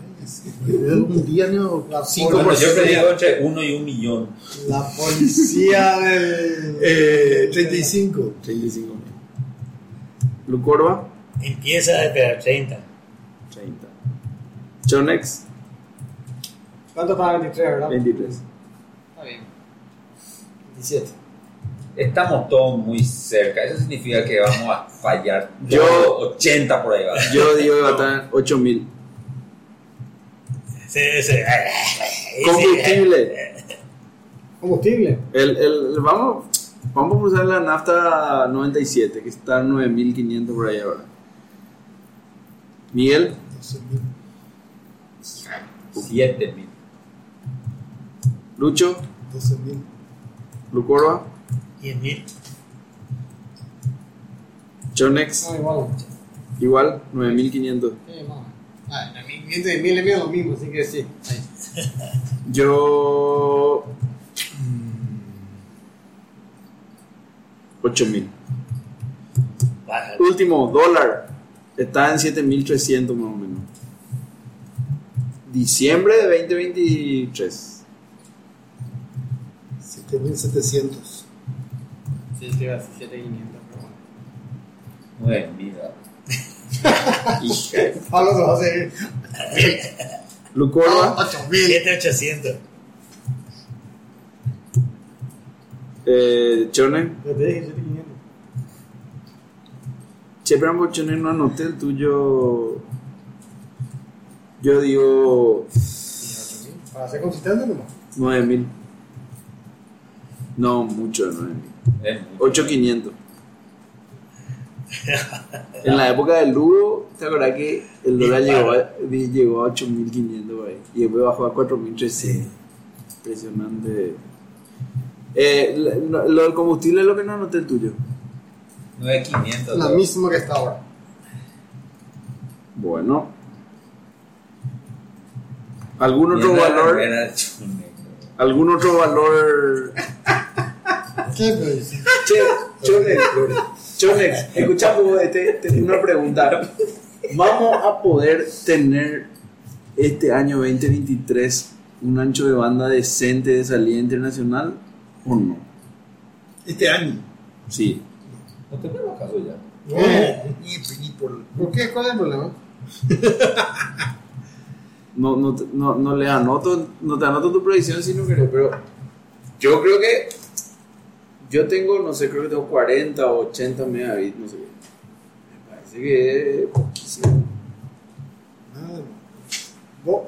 un día, no. La 5%. Bueno, yo predigo entre 1 y 1 millón. La policía del. Eh, 35. 35 mil. Lucorba, Empieza a esperar 30. 30. Chonex, ¿Cuánto está 23, verdad? 23. Está bien. 17. Estamos todos muy cerca. Eso significa que vamos a fallar. Yo- Yo 80 por ahí va. Yo digo que va a estar 8 Ese, ese, Combustible. Combustible. El, el, vamos, vamos a usar la nafta 97, que está a 9500 por ahí ahora. Miguel, 7 mil. Lucho, 12 mil. Lucorba, 10 mil. Chonex, No, igual. igual, 9500. Sí, más. Ah, a mí, miento de mil y mil es lo mismo, así que sí. Yo. 8000. Baja. Último, dólar. Está en 7300 más o menos. Diciembre de 2023. 7700. Sí, sí, va a ser 7500, pero bueno. 9 mil. Hija. Pablo se va a seguir. Lucorba, 8000. 7800. eh, Chone. Yo te dije 7500. Che, pero ambos Chone no anoté el tuyo. Yo digo Sí, 8000. Para ser consistente nomás. 9000. No, mucho de 9000. Es mucho. 8500. En la época del Lugo, ¿te acuerdas que el dólar llegó a, llegó a 8500 por ahí? Y después bajó a 4300. Impresionante. Eh, lo, lo del combustible es lo que no anoté el tuyo. 9500. La ¿no? misma que está ahora. Bueno. ¿Algún otro valor? ¿Algún otro valor? ¿Qué me dice? Che, Chonex, Chonex, escuchamos te, te- una pregunta. ¿Vamos a poder tener este año 2023 un ancho de banda decente de salida internacional o no? Este año. Sí. No tenemos caso ya. ¿Qué? Y, y por, ¿Por qué? ¿Cuál es el problema? No, no, no, no le anoto, no te anoto tu predicción si no querés, pero yo creo que yo tengo, no sé, creo que tengo 40 o 80 megabits, no sé qué. Me parece que es poquísimo. Nada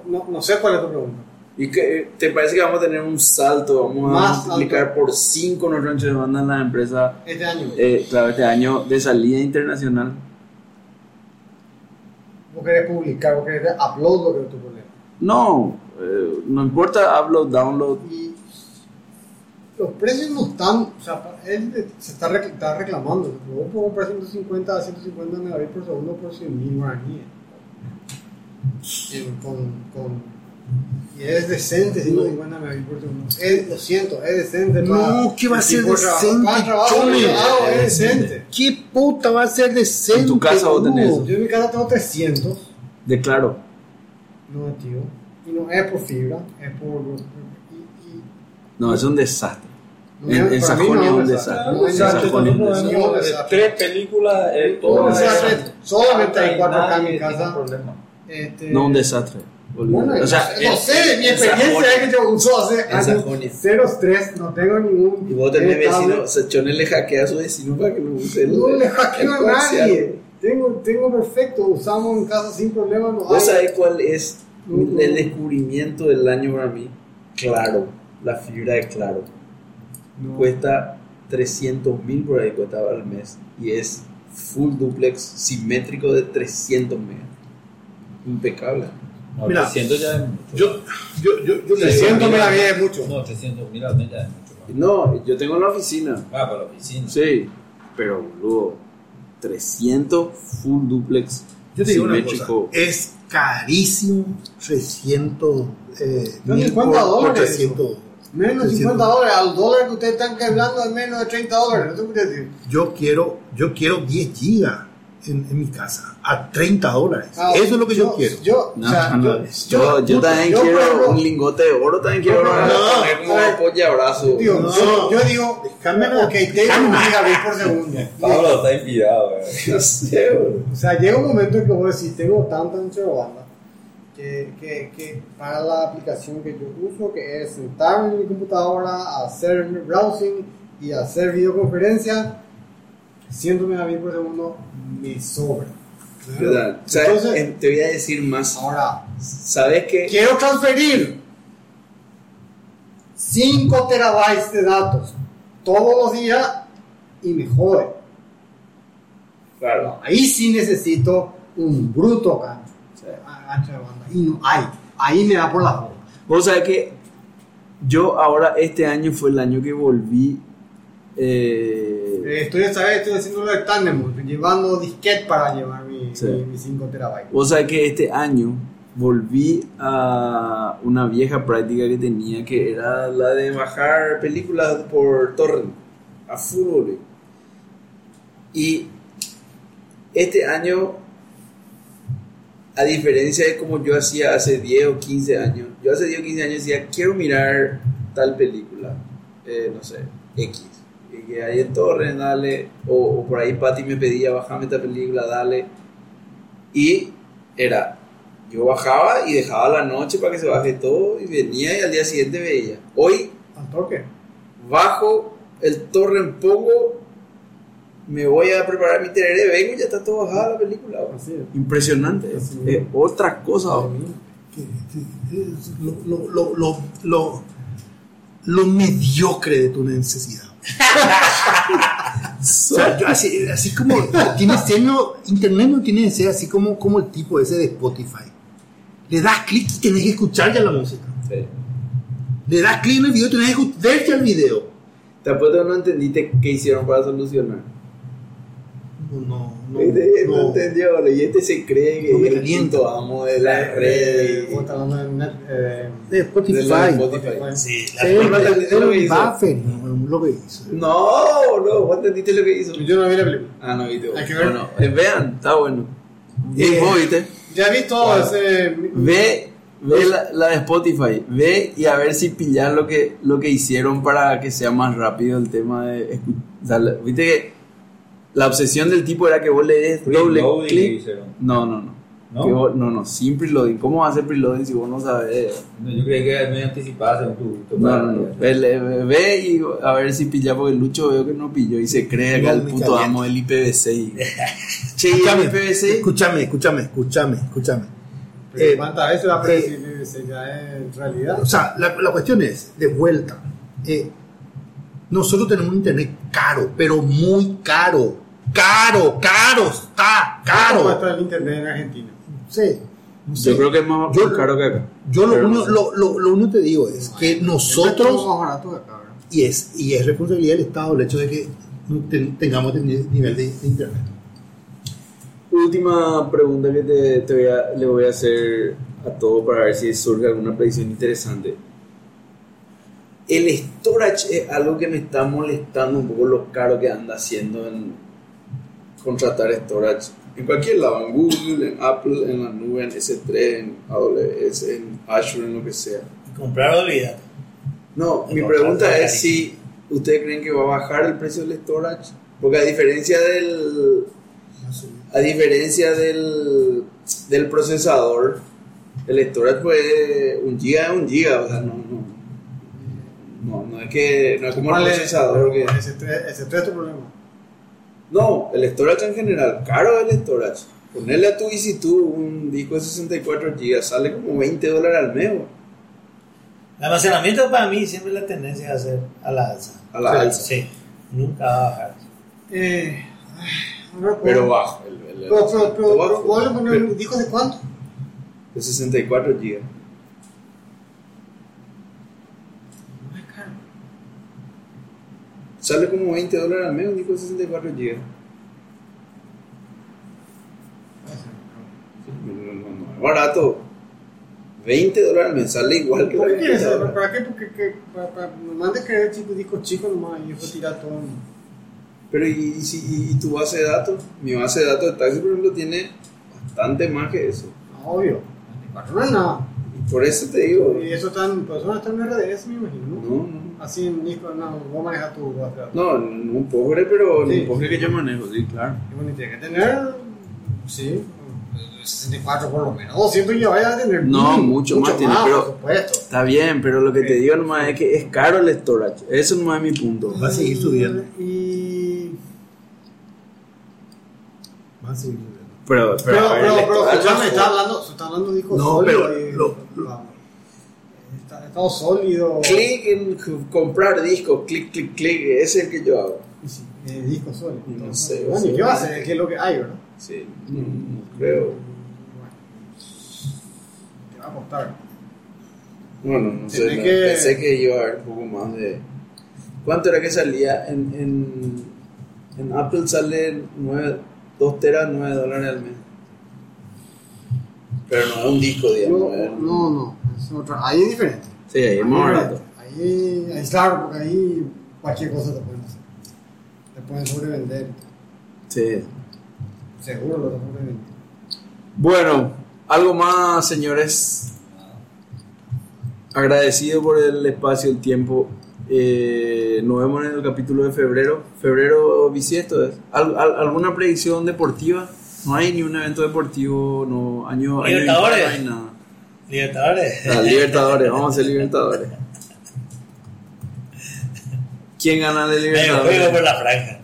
No, no sé cuál es tu pregunta. ¿Y que, te parece que vamos a tener un salto? Vamos a Más multiplicar por 5 nuestro ancho de banda en la empresa, Este año. eh, claro, este año de salida internacional. Vos querés publicar, vos querés upload lo que es tu problema. No, eh, no importa upload, download. Y los precios no están, o sea, él de- se está, rec- está reclamando. Vos podés comprar 150 a 150 megabits por segundo por 100 mil guaraníes. Con, con, y es decente 150 megabits por segundo. Es, lo siento, es decente. No, ¿qué va a ser de decente, es decente. ¿Qué puta va a ser decente? En tu casa vos tenés? Yo en mi casa tengo 300. Declaro. no activo. Y no es por fibra, es por. No, es un desastre. En, en Sajonia no es un es desastre. No, En no, Sajonia nosotros es un desastre. tres películas, eh, Un desastre. esas- Solamente hay y 4K en mi casa. Este, No un desastre. Bueno, o sea, no sé, mi en experiencia es que yo uso hace En años Sajonia. cero estrés, no tengo ningún. Y vos tenés vecino, Chone le hackea a su vecino para que no use el. No le hackeo a nadie. Tengo, tengo perfecto, usamos en casa sin problema. No ¿Vos hay- sabés cuál es No, el descubrimiento del año para mí? Claro, la fibra de Claro. No. Cuesta 300 mil por ahí, cuesta al mes. Y es full duplex simétrico de 300 megas. Impecable. No, Mira, 300 ya es mucho. Yo, yo, yo, yo le 300 me la mil- vi es mucho. No, 300 mil al mes ya es mucho. más. No, yo tengo en la oficina. Ah, para la oficina. Sí, pero boludo, 300 full duplex Yo te digo una simétrico. cosa, es carísimo 300 eh, Son mil 50 por- por dólares 300. Menos de 50 dólares, al dólar que ustedes están hablando es menos de 30 dólares. ¿No decir? Yo quiero, yo quiero 10 gigas en, en mi casa a 30 dólares. Ah, Eso es lo que yo, quiero. Yo, No, o sea, no, yo, yo, yo también yo, quiero un lingote de oro, también quiero como apoyo abrazo. Tío, No. yo, yo digo, Déjame- ok, tengo un gigabit por segundo. Pablo está inspirado, eh. O sea, llega un momento en que vos decís, tengo tanta ancho de banda que, que, que para la aplicación que yo uso, que es sentarme en mi computadora, hacer browsing y hacer videoconferencia, 100 megabits por segundo me sobra. ¿Verdad? O sea, Entonces- te voy a decir más. Ahora, ¿Sabes qué? quiero transferir 5 terabytes de datos todos los días y me jode. Claro. Ahí sí necesito un bruto ancho, o sea, ancho de banda. Y no hay. Ahí me da por la boca. Vos sabés que yo ahora, este año fue el año que volví. eh, Eh, Estoy, vez estoy haciendo lo de estoy llevando disquete para llevar mi, Sí. mi, mi 5 terabytes. Vos sabés que este año volví a una vieja práctica que tenía que era la de bajar películas por torrent a full volví. Y este año, a diferencia de como yo hacía hace 10 o 15 años, yo hace 10 o 15 años decía, quiero mirar tal película, eh, no sé, X, y que hay en torrent, dale, o, o por ahí Patty me pedía, bajame esta película, dale. Y era, yo bajaba y dejaba la noche para que se baje todo y venía y al día siguiente veía. Hoy ¿Al toque? bajo el torrent, pongo, me voy a preparar mi tereré, vengo y ya está todo bajada la película. Así es. Impresionante, Así es es. otra cosa. Que- que- es lo, lo, lo, lo, lo, lo mediocre de tu necesidad. O sea, yo así, así como tiene seno, internet no tiene que ser así como, como el tipo ese de Spotify. Le das clic y tenés que escuchar ya la música. Sí. Le das clic en el video y tenés que ver ya el video. Te apuesto que no entendiste qué hicieron para solucionar. No, no, no. Este no, no. entendió, y este se cree que No es el quinto amo de las Eh, redes. hablando de net, eh, De Spotify. De la Spotify. Sí, Sí, no entendiste lo que hizo. lo que hizo. No, boludo, vos entendiste lo que hizo. Yo no vi la película. Ah, no viste. vos. Hay que ver. Bueno, eh, vean, está bueno. Y Eh, vos viste. Ya vi todo ese. Ve, ve la, la de Spotify, ve y a ver si pillas lo que, lo que hicieron para que sea más rápido el tema de escu- o sea, la- Viste que la obsesión del tipo era que vos le des doble clic. No, no, no. ¿No? Vos- no, no, sin preloading. ¿Cómo va a hacer preloading si vos no sabes? No, yo creí que es muy anticipada según tu gusto. No, no, no. Ve, ve- ve y a ver si pilla, porque Lucho veo que no pilló y se cree acá No, el me puto amo del IPv6. che, ¿y el Escúchame, IPv6? escúchame, escúchame, escúchame, escúchame. Eh, ¿Cuántas veces va a predecir BBC ya es realidad? O sea, la, la cuestión es, de vuelta, eh, nosotros tenemos un internet caro, pero muy caro. Caro, caro, está ¿Cuánto caro. cuesta el internet en Argentina? No sé. Yo creo que es más, Yo- caro que acá. Yo lo, uno, lo, lo, lo único que te digo es que nosotros, y es, y es responsabilidad del Estado el hecho de que ten- tengamos este ni- nivel de, de internet. Última pregunta que te, te voy a- le voy a hacer a todo para ver si surge alguna predicción interesante. El storage es algo que me está molestando un poco lo caro que anda haciendo en contratar storage. En cualquier lado, en Google, en Apple, en la nube, en S3, en AWS, en Azure, en lo que sea. Y comprar olvídate. No, mi pregunta es si ustedes creen que va a bajar el precio del storage. Porque a diferencia del. A diferencia del, del procesador, el storage puede. Un giga es un giga, o sea, no. No, no, no es que. No es como el procesador que. Es tu problema. No, el storage en general, caro el storage. Ponerle a tu EC2 un disco de 64 GB sale como 20 dólares al mes. El almacenamiento para mí siempre la tendencia a ser a la alza. A la Sí, alza. Sí, nunca va a bajar. Eh, ay, Pero bajo. El, el- el- Pero, pero, pero, pero, ¿vos le pones Pero discos de cuánto? de 64 GB. No es caro. Sale como 20 dólares al mes un disco de 64 GB. No, no, no, no, barato. 20 dólares al mes sale igual que ¿Por qué eso? ¿Para qué? Porque que, para, para, me mandes creer chicos, discos chicos nomás y después tirar todo. Pero ¿y, y si, y, y tu base de datos? Mi base de datos de taxi, por ejemplo, tiene bastante más que eso. No, obvio. 24 no es nada. Por eso te digo. Y eso está en, pues eso está en RDS, me imagino, ¿no? No, no. Así en disco, no, vos manejas tu. No, un pobre, pero Sí. un pobre que yo manejo, sí, claro. Y bueno, y tiene que tener, sí, 64 por lo menos. 200 ya vaya a tener. No, mucho más tiene, pero- Por supuesto. Está bien, pero lo que te digo nomás es que es caro el storage. Eso nomás es mi punto. Va a seguir subiendo. Y. Va a seguir subiendo. Pero, Pero, a ver, pero, el pero, storage escúchame, bajó. está hablando, está hablando de disco No, sólido. pero estado sólido. Clic en comprar discos, clic, clic, clic, ese es el que yo hago. Sí, eh, disco sólido. No Entonces, sé, Bueno, o ¿y sea, qué va a hacer? ¿Qué es lo que hay, verdad? Sí, no, no creo. Bueno, te va a costar. Bueno, no sé, no, que- pensé que iba a haber un poco más de... ¿Cuánto era que salía? En, en, en Apple sale 9, 2 teras, 9 dólares al mes. Pero no es un disco, digamos. No, no, no, es otra. Ahí es diferente. Sí, ahí es más Ahí, barato. Ahí, ahí, claro, porque ahí cualquier cosa te pueden hacer. Te pueden sobrevender. Sí. Seguro lo te sobrevenden. Bueno, algo más, señores. Agradecido por el espacio, el tiempo. Eh, nos vemos en el capítulo de febrero. Febrero bisiesto es. ¿Al- al- ¿Alguna predicción deportiva? No hay ni un evento deportivo, no. Año, año impar, no hay nada. Libertadores. Ah, libertadores, vamos a hacer Libertadores. ¿Quién gana de Me juego por Libertadores? la franja.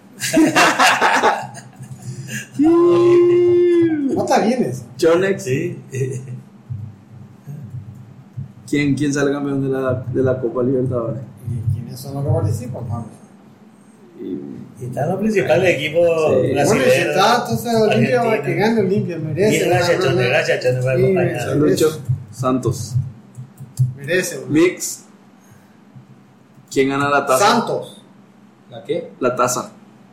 No está bien eso. Chonex. Sí. ¿Quién, ¿Quién sale campeón de la, de la Copa Libertadores? ¿Y quiénes son los que participan? Y- Y están los principales equipos Sí. Bueno, y si brasileños. está, entonces Olimpia va que gane Olimpia, merece. Y gracias, Chone, gracias, Chone, por acompañarnos. Santos. Merece, bueno. Mix. ¿Quién gana la taza? Santos. ¿La qué? La taza.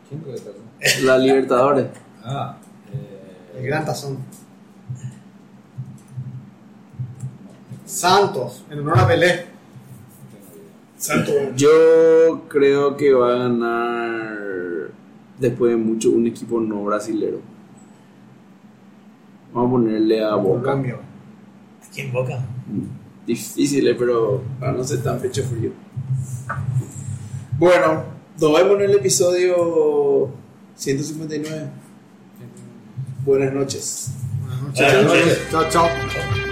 ¿Quién puede estar? La Libertadores. Ah, eh, El gran tazón. Santos, en honor a Pelé. Santo. Yo creo que va a ganar después de mucho un equipo no brasilero. Vamos a ponerle a Boca. Colombia. Aquí en Boca. Difícil, eh, pero para no ser tan pecho frío. Bueno, nos vemos en el episodio 159. Buenas noches. Buenas noches. Buenas noches. Chao, chao.